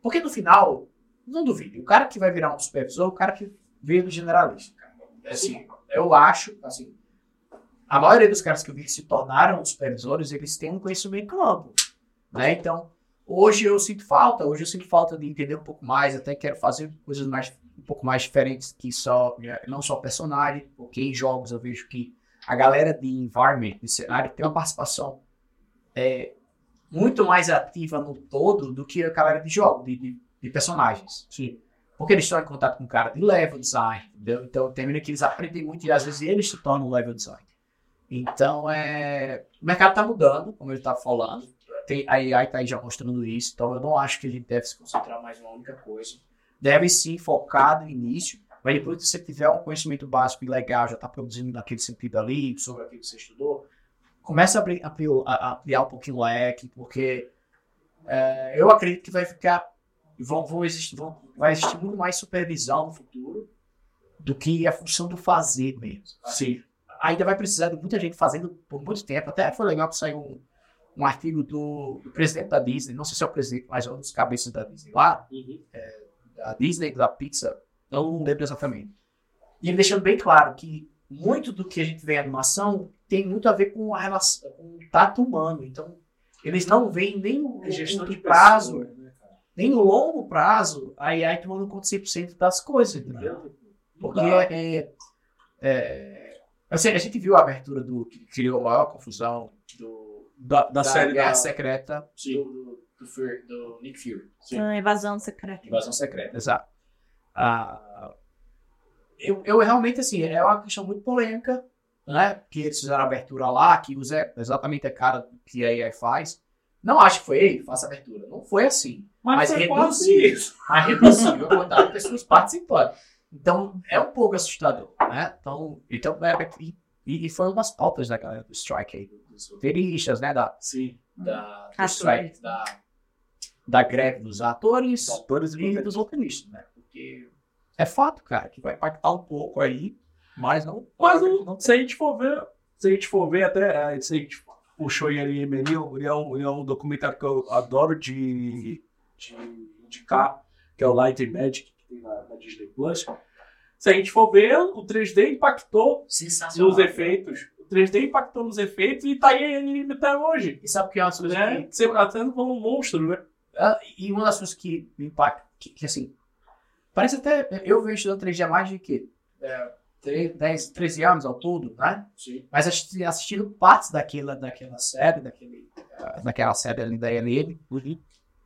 Porque no final, não duvide, o cara que vai virar um supervisor é o cara que veio do generalista. cara. Assim, eu acho, assim, a maioria dos caras que eu vi que se tornaram supervisores, eles têm um conhecimento amplo, né? Então, hoje eu sinto falta, hoje eu sinto falta de entender um pouco mais, até quero fazer coisas mais um pouco mais diferentes que só não só personagem, porque em jogos eu vejo que a galera de environment, de cenário, tem uma participação é, muito mais ativa no todo do que a galera de jogo, de, de, de personagens. Sim. Porque eles estão em contato com o cara de level design, entendeu? Então termina que eles aprendem muito e às vezes eles se tornam level design. Então é. O mercado está mudando, como ele está falando. Tem, a AI está aí já mostrando isso, então eu não acho que a gente deve se concentrar mais em uma única coisa. Deve sim focar no início, mas depois que você tiver um conhecimento básico e legal, já está produzindo naquele sentido ali, sobre aquilo que você estudou, comece a, abrir- a ampliar um pouquinho o leque, porque é, eu acredito que vai ficar. Vão, vão existir, vão, vai existir muito mais supervisão no futuro do que a função do fazer mesmo. Sim. Ainda vai precisar de muita gente fazendo por muito tempo. Até foi legal que saiu um, um artigo do, do presidente da Disney, não sei se é o presidente, mas é um dos cabeças da Disney lá, Uhum. da Disney, da Pizza, eu não lembro exatamente. E ele deixando bem claro que muito do que a gente vê em animação tem muito a ver com a relação, com o tato humano. Então, eles não veem nem o É gestão curto de prazo, pessoas, né, nem no longo prazo, a AI tomando conta 100% das coisas, entendeu? Porque é, é, assim, a gente viu a abertura do que criou a maior confusão do, Da, da, da, série Guerra da... Secreta Sim. do, do, do do Nick Fury. Sim. Ah, invasão secreta. Invasão secreta, exato. Ah, eu, eu realmente, assim, é uma questão muito polêmica, né? Que eles fizeram a abertura lá, que usa exatamente a cara que a AI faz. Não acho que foi ele, faça a abertura. Não foi assim. Mas, Mas reduziu. Mas reduziu a quantidade de pessoas participando. Então, é um pouco assustador, né? Então, então é, e, e foi uma das pautas da galera do Strike aí, dos roteiristas, né? Da, Sim. da, do Atores. strike, da, da greve dos atores, Atores e dos roteiristas, né? Porque é fato, cara, que vai impactar um pouco aí, mas não. Mas o- se a gente for ver, se a gente for ver até, eh, se a gente puxou ele ali, ele é um, ele é um documentário que eu adoro de, de indicar, que é o Light and Magic, que tem na, na Disney Plus. Se a gente for ver, o 3D impactou nos efeitos. O 3D impactou nos efeitos e tá aí ele até hoje. E sabe o que é uma coisa Né? que. Você até um monstro, né? Ah, e uma das coisas que me impacta, que, que, assim. Parece até. Eu venho estudando 3D há mais de que? É, 3, 10, 13 anos ao todo, né? Sim. Mas assisti- assistindo partes daquela, daquela série, daquele, ah, daquela série ali da LM,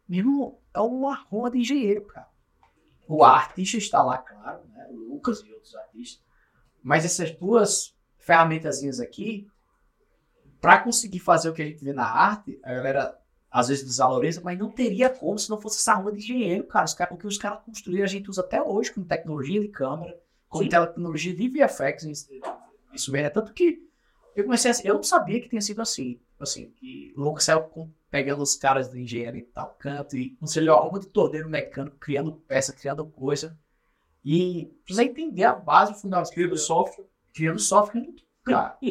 mesmo é uma rua de engenheiro, cara. O artista está lá, claro, né? O Lucas e outros artistas. Mas essas duas ferramentazinhas aqui, para conseguir fazer o que a gente vê na arte, a galera às vezes desvaloriza, mas não teria como se não fosse essa rua de engenheiro, cara. O que os caras construíram a gente usa até hoje com tecnologia de câmera, com Sim. tecnologia de VFX. Isso isso mesmo. É tanto que eu comecei a. Eu não sabia que tinha sido assim. Assim, que o Lucas saiu pegando os caras de engenharia e tal canto, e não sei lá, uma de torneiro mecânico, criando peça, criando coisa. E precisa entender a base fundamental. Criando software. Criando software no cara.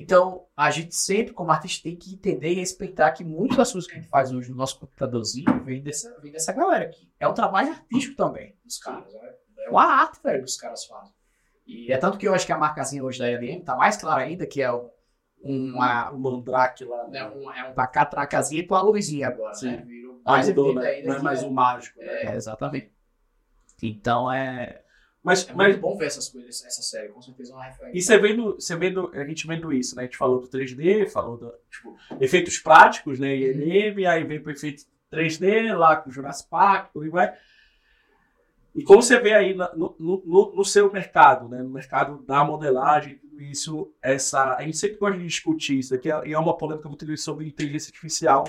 Então, a gente sempre, como artista, tem que entender e respeitar que muitas das coisas que a gente faz hoje no nosso computadorzinho vem dessa, vem dessa galera aqui. É um trabalho artístico também dos caras. né? É uma arte, velho, que os caras fazem. E é tanto que eu acho que a marcazinha hoje da LM tá mais clara ainda, que é uma, lá. né, um, é uma catracazinha com a luzinha agora, Sim. né? Virou Ah, mais mudou, né? ainda Não é mais é- o mágico. né? é, exatamente. Então é. Mas, É mas muito bom ver essas coisas, essa série, com certeza é uma referência. E você vendo, você vendo, a gente vendo isso, né? A gente falou do 3D, falou do, tipo, efeitos práticos, né? ILM, aí vem pro efeito 3D lá com o Jurassic Park, aí vai. E como você vê aí no, no, no- seu mercado, né? No mercado da modelagem, tudo isso, essa. A gente sempre gosta de discutir isso aqui, e é uma polêmica muito grande sobre inteligência artificial.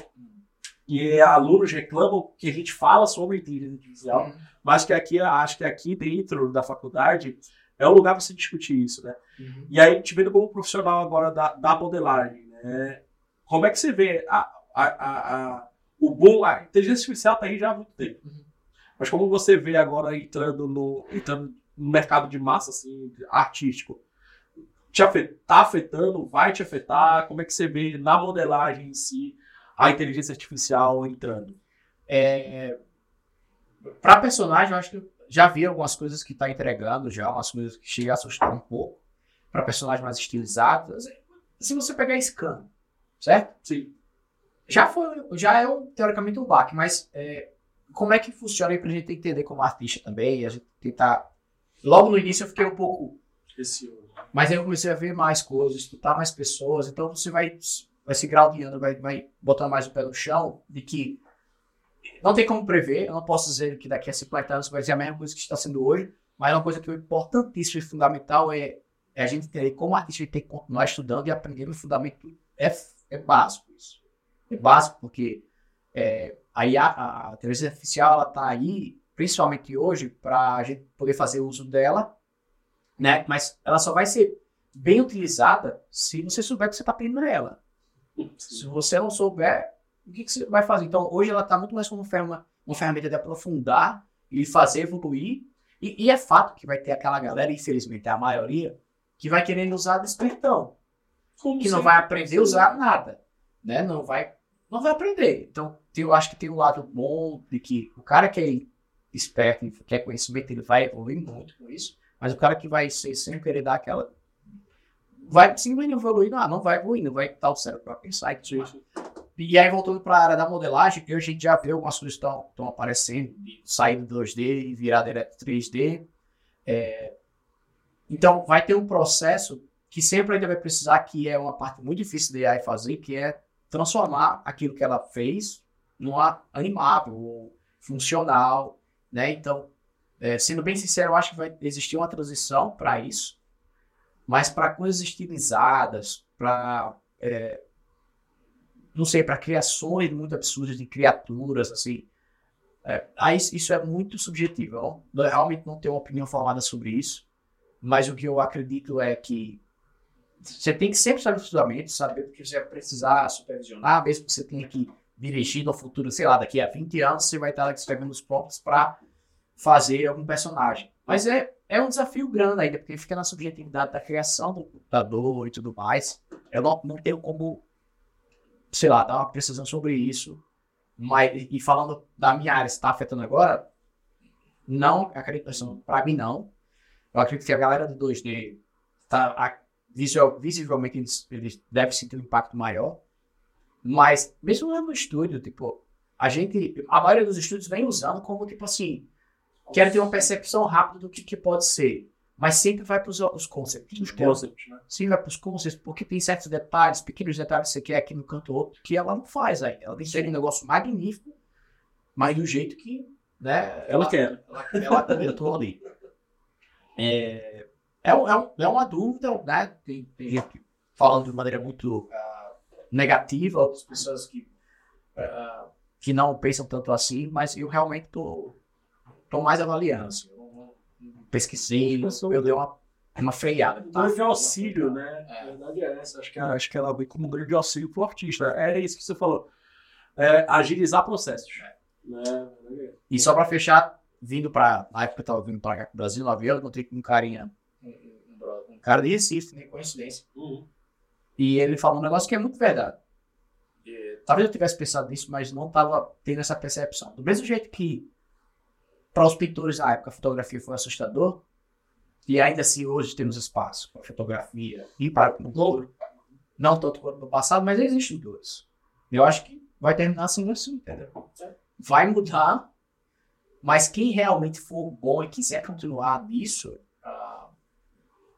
E alunos reclamam que a gente fala sobre inteligência artificial, Uhum. mas que aqui, acho que aqui dentro da faculdade é o lugar para você discutir isso, né? Uhum. E aí, te vendo como profissional agora da, da modelagem, né? Como é que você vê a, a, a, a- o boom? A inteligência artificial está aí já há muito tempo. Uhum. Mas como você vê agora entrando no, entrando no mercado de massa, assim, artístico? Te afet, tá afetando? Vai te afetar? Como é que você vê na modelagem em si a inteligência artificial entrando? É, para personagem, eu acho que já vi algumas coisas que tá entregando, já umas coisas que chega a assustar um pouco. Para personagens mais estilizados, se você pegar Scan, certo? Sim. Já foi, já é um, teoricamente um baque, mas é, como é que funciona aí pra gente entender como artista também, a gente tentar. Logo no início eu fiquei um pouco Esse, Mas aí eu comecei a ver mais coisas, escutar mais pessoas, então você vai, vai se graudeando, vai, vai botando mais o pé no chão de que não tem como prever, eu não posso dizer que daqui a 50 anos vai ser a mesma coisa que está sendo hoje, mas uma coisa que é importantíssima e fundamental é, é a gente entender como artista tem que continuar estudando e aprendendo o fundamento. É, é básico isso. É básico porque é, a, IA, a inteligência artificial ela está aí, principalmente hoje, para a gente poder fazer uso dela né? Mas ela só vai ser bem utilizada se você souber que você está aprendendo ela. Se você não souber, o que, que você vai fazer? Então, hoje ela está muito mais como uma, uma ferramenta de aprofundar e fazer evoluir. E, e é fato que vai ter aquela galera, infelizmente a maioria, que vai querendo usar despertão, que não vai aprender a usar nada, né? Não vai, não vai aprender. Então, eu acho que tem um lado bom de que o cara que é esperto e quer conhecimento, ele vai evoluir muito com isso. Mas o cara que vai ser sem querer dar aquela. Vai simplesmente evoluir, não, não vai evoluir, não vai estar o cérebro para pensar. E, tudo mais. e aí, voltando para a área da modelagem, que a gente já viu algumas coisas que estão aparecendo, de sair do 2D e virar direto 3D. É, então, vai ter um processo que sempre ainda vai precisar, que é uma parte muito difícil de AI fazer, que é transformar aquilo que ela fez numa animável, ou funcional, né? Então, é, sendo bem sincero, eu acho que vai existir uma transição para isso, mas para coisas estilizadas, para não sei, para criações muito absurdas de criaturas, assim, é, aí isso é muito subjetivo. Eu eu realmente não tenho uma opinião formada sobre isso, mas o que eu acredito é que você tem que sempre saber do fundamento, saber o que você vai precisar supervisionar, mesmo que você tenha que dirigir no futuro, sei lá, daqui a 20 anos você vai estar escrevendo os prompts para fazer algum personagem. Mas é, é um desafio grande ainda, porque fica na subjetividade da criação do computador e tudo mais. Eu não, não tenho como, sei lá, dar uma precisão sobre isso. Mas, e falando da minha área, está afetando agora, não, acredito, para mim não. Eu acredito que a galera do 2D tá, a- visual, visivelmente eles, eles devem sentir um impacto maior. Mas, mesmo no estúdio, tipo, a gente, a maioria dos estúdios vem usando como, tipo assim, quero ter uma percepção rápida do que, que pode ser. Mas sempre vai para os concepts. Os concepts, né? Sim, vai para os concepts, porque tem certos detalhes, pequenos detalhes que você quer aqui no canto outro, que ela não faz aí. Ela tem que ser um negócio magnífico, mas do jeito que, né, Ela quer. ela, ela comentou ali. É, é, um- é, um- é uma dúvida, né? Tem, tem gente falando de maneira muito ah, negativa, outras pessoas que, ah, que não pensam tanto assim, mas eu realmente tô, tô mais avaliando. Assim, eu pesquisei, eu dei uma, uma freada. Um grande auxílio, né? É. A verdade é essa. Acho que, acho que ela vem como um grande auxílio pro artista. É isso que você falou. É, agilizar processos. Né? E só pra fechar, vindo pra. Na época que eu tava vindo cá pro Brasil, no avião, eu encontrei com um carinha. Um, um brother, um cara de Recife, nem coincidência. Uhum. E ele falou um negócio que é muito verdade. E, talvez eu tivesse pensado nisso, mas não tava tendo essa percepção. Do mesmo jeito que para os pintores na época a fotografia foi assustador, e ainda assim hoje temos espaço para fotografia e para a pintura. Não tanto quanto no passado, mas existem dois. Eu acho que vai terminar assim assim, entendeu? Vai mudar, Mas quem realmente for bom e quiser continuar nisso,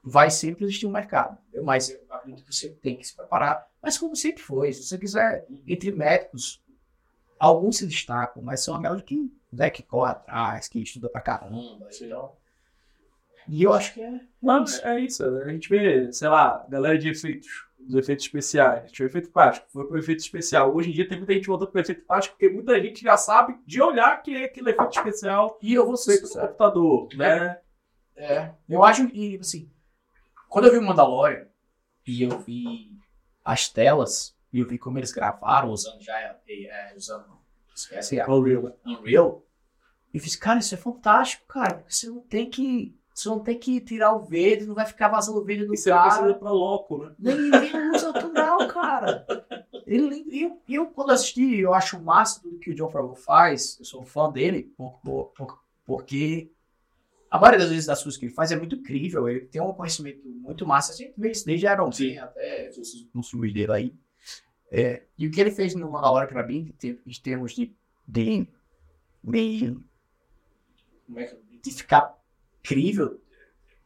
vai sempre existir um mercado. Mas eu acredito que você tem que se preparar. Mas como sempre foi, se você quiser, entre médicos, alguns se destacam, mas são a maioria que, né, que corre atrás, que estuda pra caramba. Então, e eu acho que é. Mano, é isso. A gente vê, sei lá, galera de efeitos, dos efeitos especiais. Tinha o efeito prático, foi pro efeito especial. Hoje em dia tem muita gente voltando pro efeito prático, porque muita gente já sabe de olhar que é aquele efeito especial E eu vou ser feito no computador, né? É, eu acho que, assim, quando eu vi o Mandalorian e eu vi as telas e eu vi como eles gravaram usando já, é, é, usando, esquece, a Unreal. Unreal, eu fiz, cara, isso é fantástico, cara, você não tem que, você não tem que tirar o verde, não vai ficar vazando verde no E você não precisa cara. ir pra loco, né? Nem nem luz natural, cara. Ele, eu, eu, quando assisti, eu acho massa tudo que o John Favreau faz. Eu sou fã dele, por, por- por- porque a maioria das vezes das coisas que ele faz é muito incrível. Ele tem um conhecimento muito massa. A gente vê isso desde Iron Man até nos filmes dele aí. É, e o que ele fez no Mandalorian pra mim, em ter- em termos de, de, de, como é que- de ficar incrível,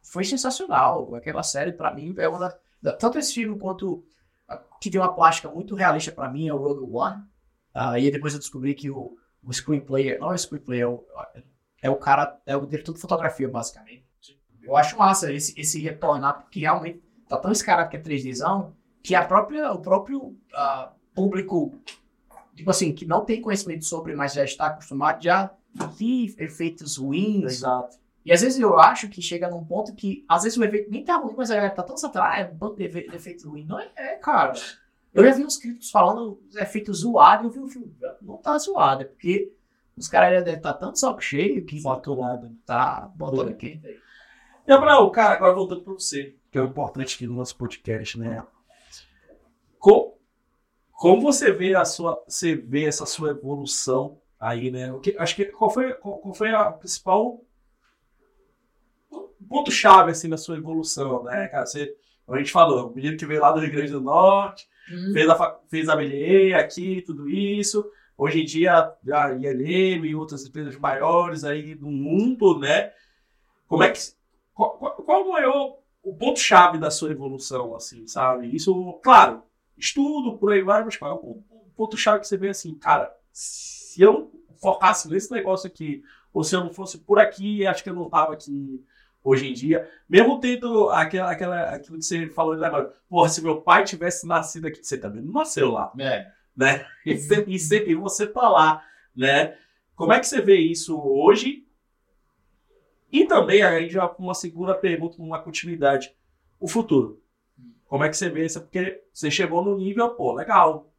foi sensacional. Aquela série, pra mim, é uma da, da- tanto esse filme quanto a- que tem uma plástica muito realista pra mim é o Rogue One. E aí depois eu descobri que o, o screenplay, não é o screenplay, é o, é o cara, é o diretor de fotografia, basicamente. Eu acho massa esse, esse retornar, porque realmente tá tão escarado que é 3Dzão, que a própria, o próprio ah, público, tipo assim, que não tem conhecimento sobre, mas já está acostumado, já vi efeitos ruins, Exato. e às vezes eu acho que chega num ponto que, às vezes o efeito nem tá ruim, mas a galera tá tão saturada, ah, é um ponto de efe- de efeito ruim. Não é, é, cara. Eu já vi uns críticos falando os efeitos zoados, eu vi um filme, não tá zoado, é porque os caras já devem estar tanto saco cheio que Saturado. tá botando aqui. E Abraão, cara, agora voltando pra você, que é o importante aqui do nosso podcast, né? Co- Como você vê a sua, você vê essa sua evolução aí, né? O que, acho que qual foi, qual, qual foi a principal ponto chave assim na sua evolução, né, cara? Você, a gente falou, o menino que veio lá do Rio Grande do Norte, fez a, fez a MLE aqui, tudo isso. Hoje em dia, a ILM e outras empresas maiores aí do mundo, né? Como é que. Qual, qual, qual o maior o ponto-chave da sua evolução, assim, sabe? Isso, claro, estudo, por aí vai, mas qual é o, o ponto-chave que você vê assim, cara, se eu focasse nesse negócio aqui, ou se eu não fosse por aqui, acho que eu não tava aqui hoje em dia. Mesmo tendo aquela, aquela, aquilo que você falou agora, porra, se meu pai tivesse nascido aqui, você também não nasceu lá É. né? E sempre, e sempre você tá lá, né? Como é que você vê isso hoje? E também, aí já uma segunda pergunta, uma continuidade. O futuro. Como é que você vê isso? Porque você chegou no nível, pô, legal.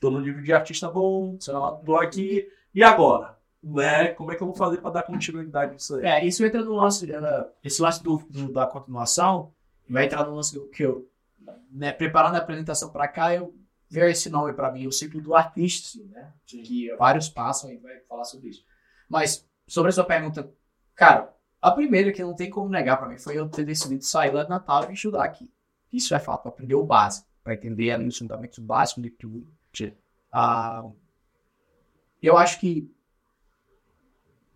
Tô no nível de artista bom, sei lá, tô aqui. E agora? Né? Como é que eu vou fazer para dar continuidade nisso aí? É, isso entra no lance, eh, esse lance do, do- da continuação, vai entrar no lance que eu, né, preparando a apresentação para cá, eu veio esse nome para mim, o ciclo do artista, assim, né? Que vários passam e vai falar sobre isso. Mas, sobre a sua pergunta, cara, a primeira que não tem como negar para mim foi eu ter decidido sair lá de Natal e estudar aqui. Isso é fato, aprender o básico, para entender ali os fundamentos básicos de tudo. Ah, eu acho que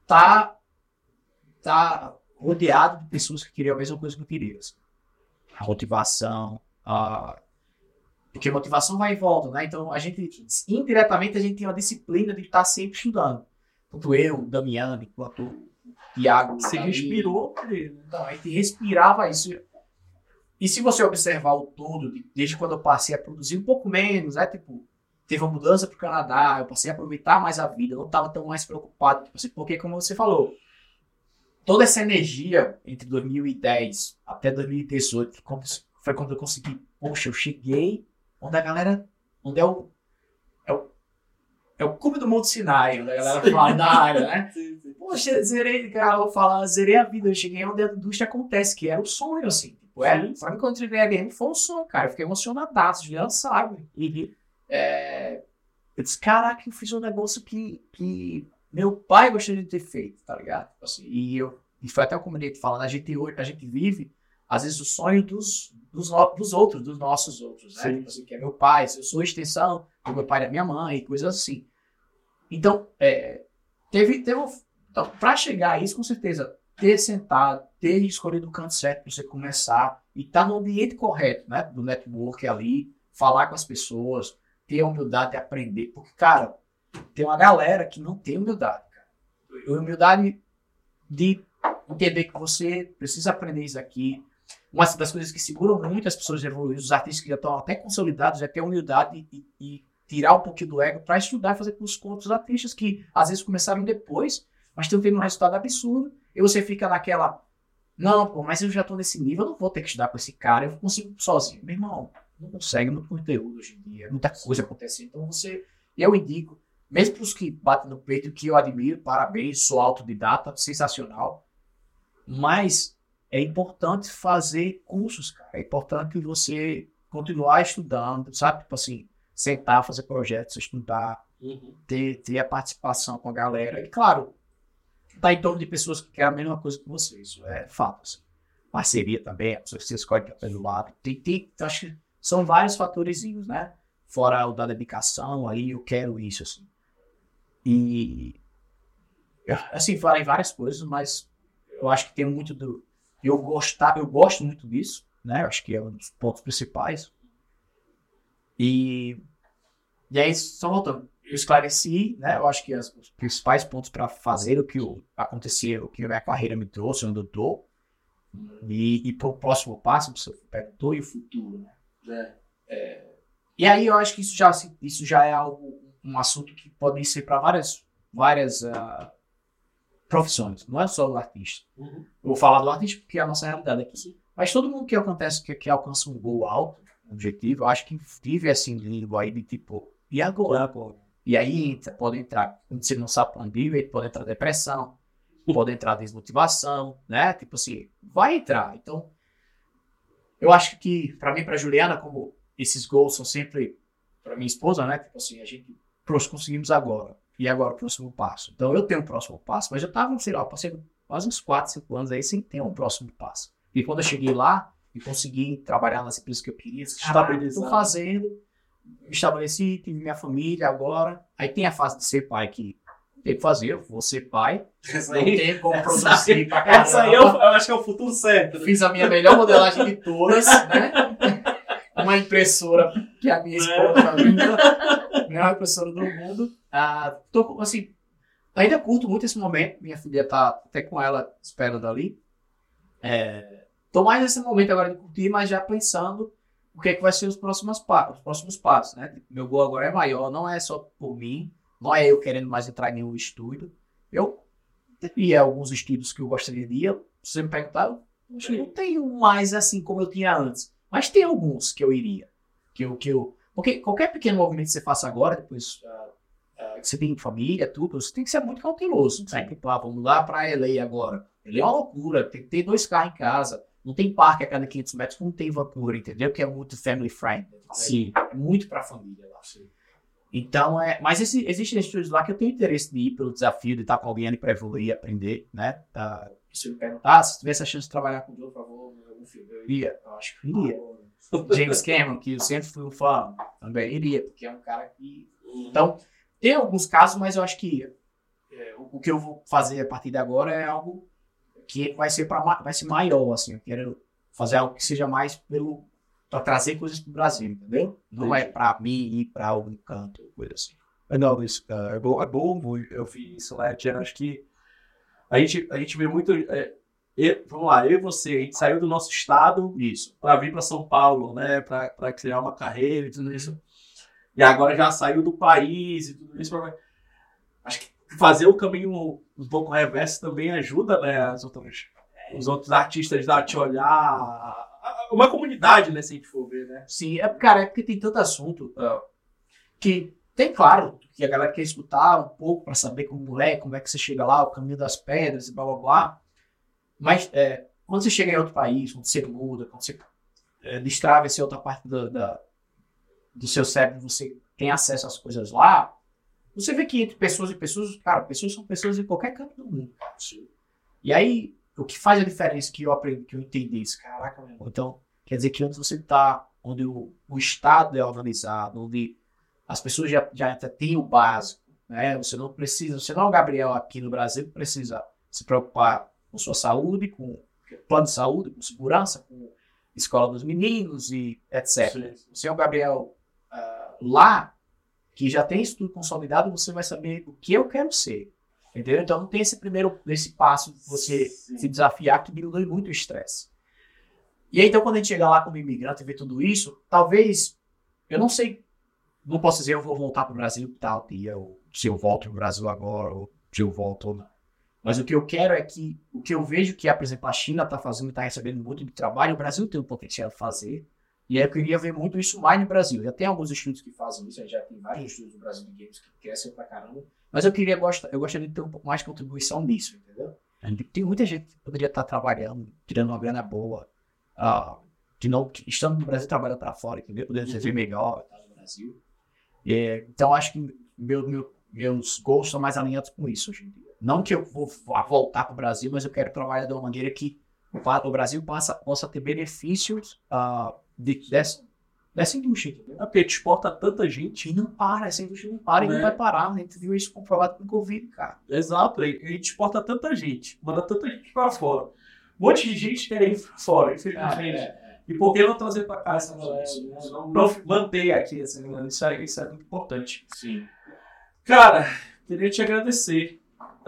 tá tá rodeado de pessoas que queriam a mesma coisa que eu queria. assim. A motivação, a... porque motivação vai e volta, né? Então a gente, indiretamente, a gente tem uma disciplina de estar sempre estudando. Tanto eu, o Damiani, o Tiago. Você respirou ali, né? Então, a gente respirava isso. E se você observar o todo, de- desde quando eu passei a produzir um pouco menos, né? Tipo, teve uma mudança pro Canadá, eu passei a aproveitar mais a vida, não estava tão mais preocupado, tipo assim, porque como você falou, toda essa energia entre 2010 até 2018, quando- foi quando eu consegui, poxa, eu cheguei onde a galera, onde é o é o, é o cume do Monte Sinai, onde a galera fala na área, né? Poxa, zerei, cara, eu falar, zerei a vida, eu cheguei onde a indústria acontece, que era o sonho, assim. Tipo, é, Sim. mim, quando eu entreguei a game, foi um sonho, cara. Eu fiquei emocionadaço de lançar, velho. É, eu disse, caraca, eu fiz um negócio que, que meu pai gostaria de ter feito, tá ligado? Tipo Assim, e eu, e foi até o comunidade falando, a gente hoje, a gente vive, às vezes, o sonho dos, dos, no- dos outros, dos nossos outros, né? Sim. Tipo assim, que é meu pai, eu sou extensão do meu pai da minha mãe, coisas assim. Então, é, teve, teve Então, para chegar a isso, com certeza, ter sentado, ter escolhido o canto certo para você começar e estar tá no ambiente correto, né? Do network ali, falar com as pessoas, ter a humildade de aprender. Porque, cara, tem uma galera que não tem humildade, cara. Humildade de entender que você precisa aprender isso aqui. Uma das coisas que seguram muito as pessoas evoluídas, os artistas que já estão até consolidados, é ter humildade e, e tirar um pouquinho do ego para estudar e fazer cursos com outros artistas que às vezes começaram depois, mas estão tendo um resultado absurdo. E você fica naquela, não, pô, mas eu já estou nesse nível, eu não vou ter que estudar com esse cara, eu consigo sozinho. Meu irmão, não consegue muito conteúdo hoje em dia, muita coisa acontecendo. Então você, eu indico, mesmo para os que batem no peito, que eu admiro, parabéns, sou autodidata, sensacional. Mas é importante fazer cursos, cara. É importante você continuar estudando, sabe? Tipo assim, sentar, fazer projetos, estudar, uhum. ter, ter a participação com a galera. E claro, tá em torno de pessoas que querem a mesma coisa que você. Isso é fato. Assim. Parceria também, a pessoa que você escolhe que é pelo lado. Tem, tem, acho que são vários fatorezinhos, né? Fora o da dedicação, aí eu quero isso, assim. E assim, falei várias coisas, mas eu acho que tem muito do. Eu gostar, eu gosto muito disso, né? Acho que é um dos pontos principais. E, e aí, só voltando, eu esclareci, né? Eu acho que as, os principais pontos para fazer o que aconteceu, o que a minha carreira me trouxe, onde eu estou, e, e para o próximo passo, você perguntou, e o futuro, né? É, é, e aí eu acho que isso já, isso já é algo, um assunto que pode ser para várias, várias uh, profissões, não é só o artista. Uhum. vou falar do artista porque é a nossa realidade aqui. Sim. Mas todo mundo que acontece, que, que alcança um gol alto, um objetivo, eu acho que vive assim, língua aí de tipo, e agora? agora? E aí entra, pode entrar, quando você não sabe para onde ir, pode entrar depressão, pode entrar desmotivação, né? Tipo assim, vai entrar. Então, eu acho que, para mim, para Juliana, como esses gols são sempre para minha esposa, né? Tipo assim, a gente conseguimos agora. E agora o próximo passo. Então eu tenho o próximo passo, mas eu tava, sei lá, passei quase uns 4, 5 anos aí sem ter um próximo passo. E quando eu cheguei lá e consegui trabalhar nas empresas que eu queria, estabilizar. Tô fazendo, me estabeleci, tive minha família agora. Aí tem a fase de ser pai que tem que fazer, eu vou ser pai. Essa não aí, tem como produzir pra caramba. Essa aí eu, eu, acho que é o futuro certo. Fiz a minha melhor modelagem de todas, né? Uma impressora que a minha esposa é. melhor impressora do mundo. Ah, tô, assim, ainda curto muito esse momento. Minha filha tá até com ela esperando ali. É, tô mais nesse momento agora de curtir, mas já pensando o que é que vai ser os próximos passos, os próximos passos, né? Meu gol agora é maior, não é só por mim, não é eu querendo mais entrar em nenhum estúdio. Eu teria alguns estúdios que eu gostaria de ir. Se você me perguntar, eu não tenho mais assim como eu tinha antes. Mas tem alguns que eu iria. Que eu, que eu, porque qualquer pequeno movimento que você faça agora, depois uh, uh, que você tem família, tudo, você tem que ser muito cauteloso. Né? Tipo, ah, vamos lá para LA agora. Ele é uma loucura, tem que ter dois carros em casa. Não tem parque a cada 500 metros, não tem vapor, entendeu? Que é muito family friendly. Sim. É muito para família lá. Sim. Então, é, mas esse, existem estúdios lá que eu tenho interesse de ir pelo desafio de estar com alguém ali para evoluir aprender, né? Tá, se me perguntar, se tivesse a chance de trabalhar com o Joe, por favor, algum filme, eu iria. Eu acho que iria. James Cameron, que eu sempre fui um fã, também iria, porque é um cara que. Então, tem alguns casos, mas eu acho que é, o, o, que eu vou fazer a partir de agora é algo que vai ser, pra, vai ser maior, assim. Eu quero fazer algo que seja mais pelo para trazer coisas para o Brasil, entendeu? Não é para mim ir para algum canto, coisa assim. É, não, isso é bom, é bom, eu fiz isso lá, acho que a gente, a gente vê muito. É, vamos lá, eu e você, a gente saiu do nosso estado isso para vir para São Paulo, né? Para criar uma carreira e tudo isso. E agora já saiu do país e tudo isso. Pra... Acho que fazer o caminho um pouco reverso também ajuda, né? As outras, os outros artistas a te olhar uma comunidade, né, se a gente for ver, né? Sim, é, cara, é porque tem tanto assunto uh, que tem, claro, que a galera quer escutar um pouco para saber como é, como é que você chega lá, o caminho das pedras e blá blá blá. Mas é, quando você chega em outro país, quando você muda, quando você é, destrava essa outra parte do, da, do seu cérebro, você tem acesso às coisas lá, você vê que entre pessoas e pessoas, cara, pessoas são pessoas em qualquer canto do mundo. E aí, o que faz a diferença que eu aprendi, que eu entendi isso? Caraca, meu irmão. Então, quer dizer que antes você está onde o, o Estado é organizado, onde as pessoas já, já têm o básico, Né? Você não precisa, você não é o Gabriel aqui no Brasil que precisa se preocupar com sua saúde, com plano de saúde, com segurança, com escola dos meninos e etc. Você é o Gabriel ah, lá, que já tem isso tudo consolidado, você vai saber o que eu quero ser. Entendeu? Então não tem esse primeiro esse passo de você Sim. se desafiar que diminui muito o estresse. E aí, então, quando a gente chega lá como imigrante e vê tudo isso, talvez, eu não sei, não posso dizer eu vou voltar para o Brasil tal dia, ou se eu volto para o Brasil agora, ou se eu volto ou não. Mas o que eu quero é que, o que eu vejo que, por exemplo, a China está fazendo, está recebendo muito de trabalho, o Brasil tem o potencial de fazer, e aí eu queria ver muito isso mais no Brasil. Já tem alguns estudos que fazem isso, já tem vários estudos no Brasil de games que crescem pra caramba, mas eu queria eu gostaria de ter um pouco mais de contribuição nisso, entendeu? Tem muita gente que poderia estar trabalhando, tirando uma grana boa, ah, de novo, estando no Brasil trabalhando para fora, entendeu? Podendo viver melhor tá, no Brasil. É, então acho que meu, meu, meus gols são mais alinhados com isso hoje em dia. Não que eu vou vá voltar para o Brasil, mas eu quero trabalhar de uma maneira que o Brasil possa, possa ter benefícios ah, de- dessa, dessa indústria, entendeu? É porque te exporta tanta gente. E não para, essa indústria não para e Né? não vai parar. A gente viu isso comprovado com o Covid, cara. Exato, e a gente exporta tanta gente, manda tanta gente pra fora. Um monte de gente quer ir pra fora, infelizmente. E por que não trazer pra cá essa galera? né? Manter aqui essa galera. Isso é, isso é muito importante. Sim. Cara, queria te agradecer.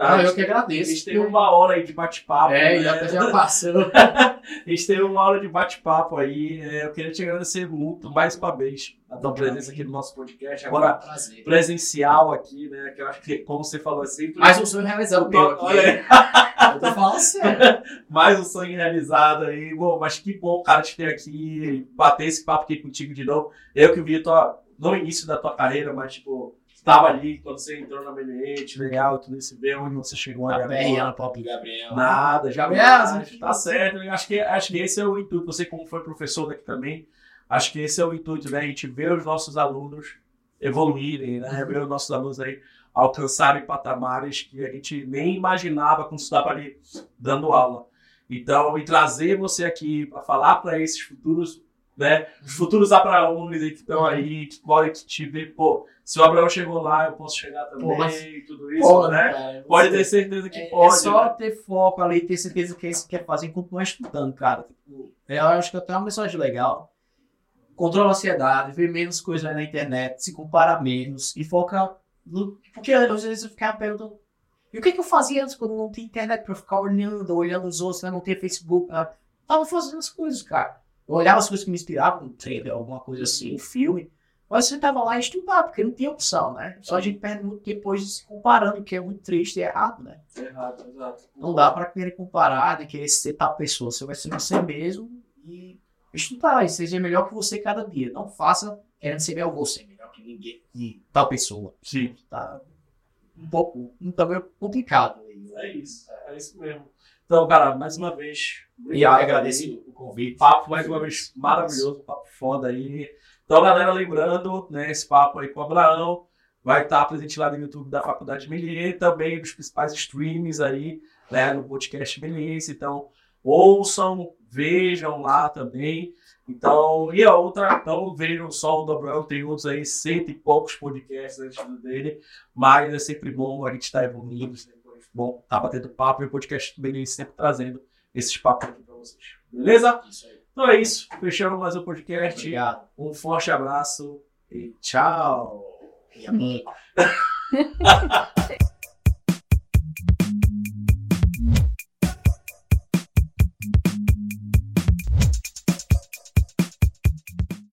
Tá? Ah, eu que A agradeço. gente teve uma hora aí de bate-papo. É, né? já, já passou. A gente teve uma hora de bate-papo aí. É, Eu queria te agradecer muito, mais uma vez, a tua presença aqui no nosso podcast. Agora, prazer. presencial aqui, né? Que eu acho que, como você falou, é sempre. Mais um sonho realizado meu aqui. Olha aí. Eu tô falando sério. Mais um sonho realizado aí. Bom, mas que bom, cara, te ter aqui, bater esse papo aqui contigo de novo. Eu que vi tua, no início da tua carreira, mas tipo, estava ali quando você entrou na Meliente, legal, tudo isso, ver onde você chegou Tá agora. bem, Ana Pop Gabriel. Nada, já Gabriel, tá, certo. Eu Acho que, acho que esse é o intuito. Você, como foi professor daqui também, acho que esse é o intuito, né? A gente ver os nossos alunos evoluírem, né? Ver os nossos alunos aí alcançarem patamares que a gente nem imaginava quando estava ali dando aula. Então, e trazer você aqui para falar para esses futuros, né? Os futuros abraões aí que estão aí, que podem te ver, pô, se o Abraão chegou lá, eu posso chegar também, Pô, mas- tudo isso, Pô, né? cara, Pode ter certeza que É, pode. é só né? ter foco ali, ter certeza que é isso que quer fazer e continuar estudando, cara. Tipo, eu acho que até uma mensagem legal. Controla a ansiedade, vê menos coisas na internet, se compara menos e foca no. Porque às vezes eu ficava perguntando. E o que, que eu fazia antes quando não tinha internet pra ficar olhando, olhando os outros, né? não tinha Facebook? Né? Tava fazendo as coisas, cara. Eu olhava as coisas que me inspiravam, um trailer, alguma coisa assim, um filme. Mas você tava lá e estudar, porque não tinha opção, né? Só a gente perde muito tempo hoje se comparando, que é muito triste e errado, né? Errado, exato. Não dá pra querer comparar, de querer ser tal pessoa. Você vai ser você mesmo e estudar e seja melhor que você cada dia. Não faça querendo ser melhor você, melhor que ninguém, que tal pessoa. Sim. Tá um pouco, então é complicado. É isso. É isso mesmo. Então, cara, mais uma vez. E agradeço aí. o convite. Papo mais uma vez maravilhoso, papo foda aí. Então, galera, lembrando, né, esse papo aí com o Abraão vai estar presente lá no YouTube da Faculdade Melier também nos principais streams aí, né, no podcast Meliense. Então, ouçam, vejam lá também. Então, e a outra, então vejam só o do Abraão, tem outros aí, cento e poucos podcasts antes dele, mas é sempre bom a gente estar evoluindo, sempre bom estar batendo papo e o podcast Meliense sempre trazendo esses papos aqui para vocês. Beleza? Isso aí. Então é isso. Fechando mais um podcast. Obrigado. Um forte abraço e tchau. E amém.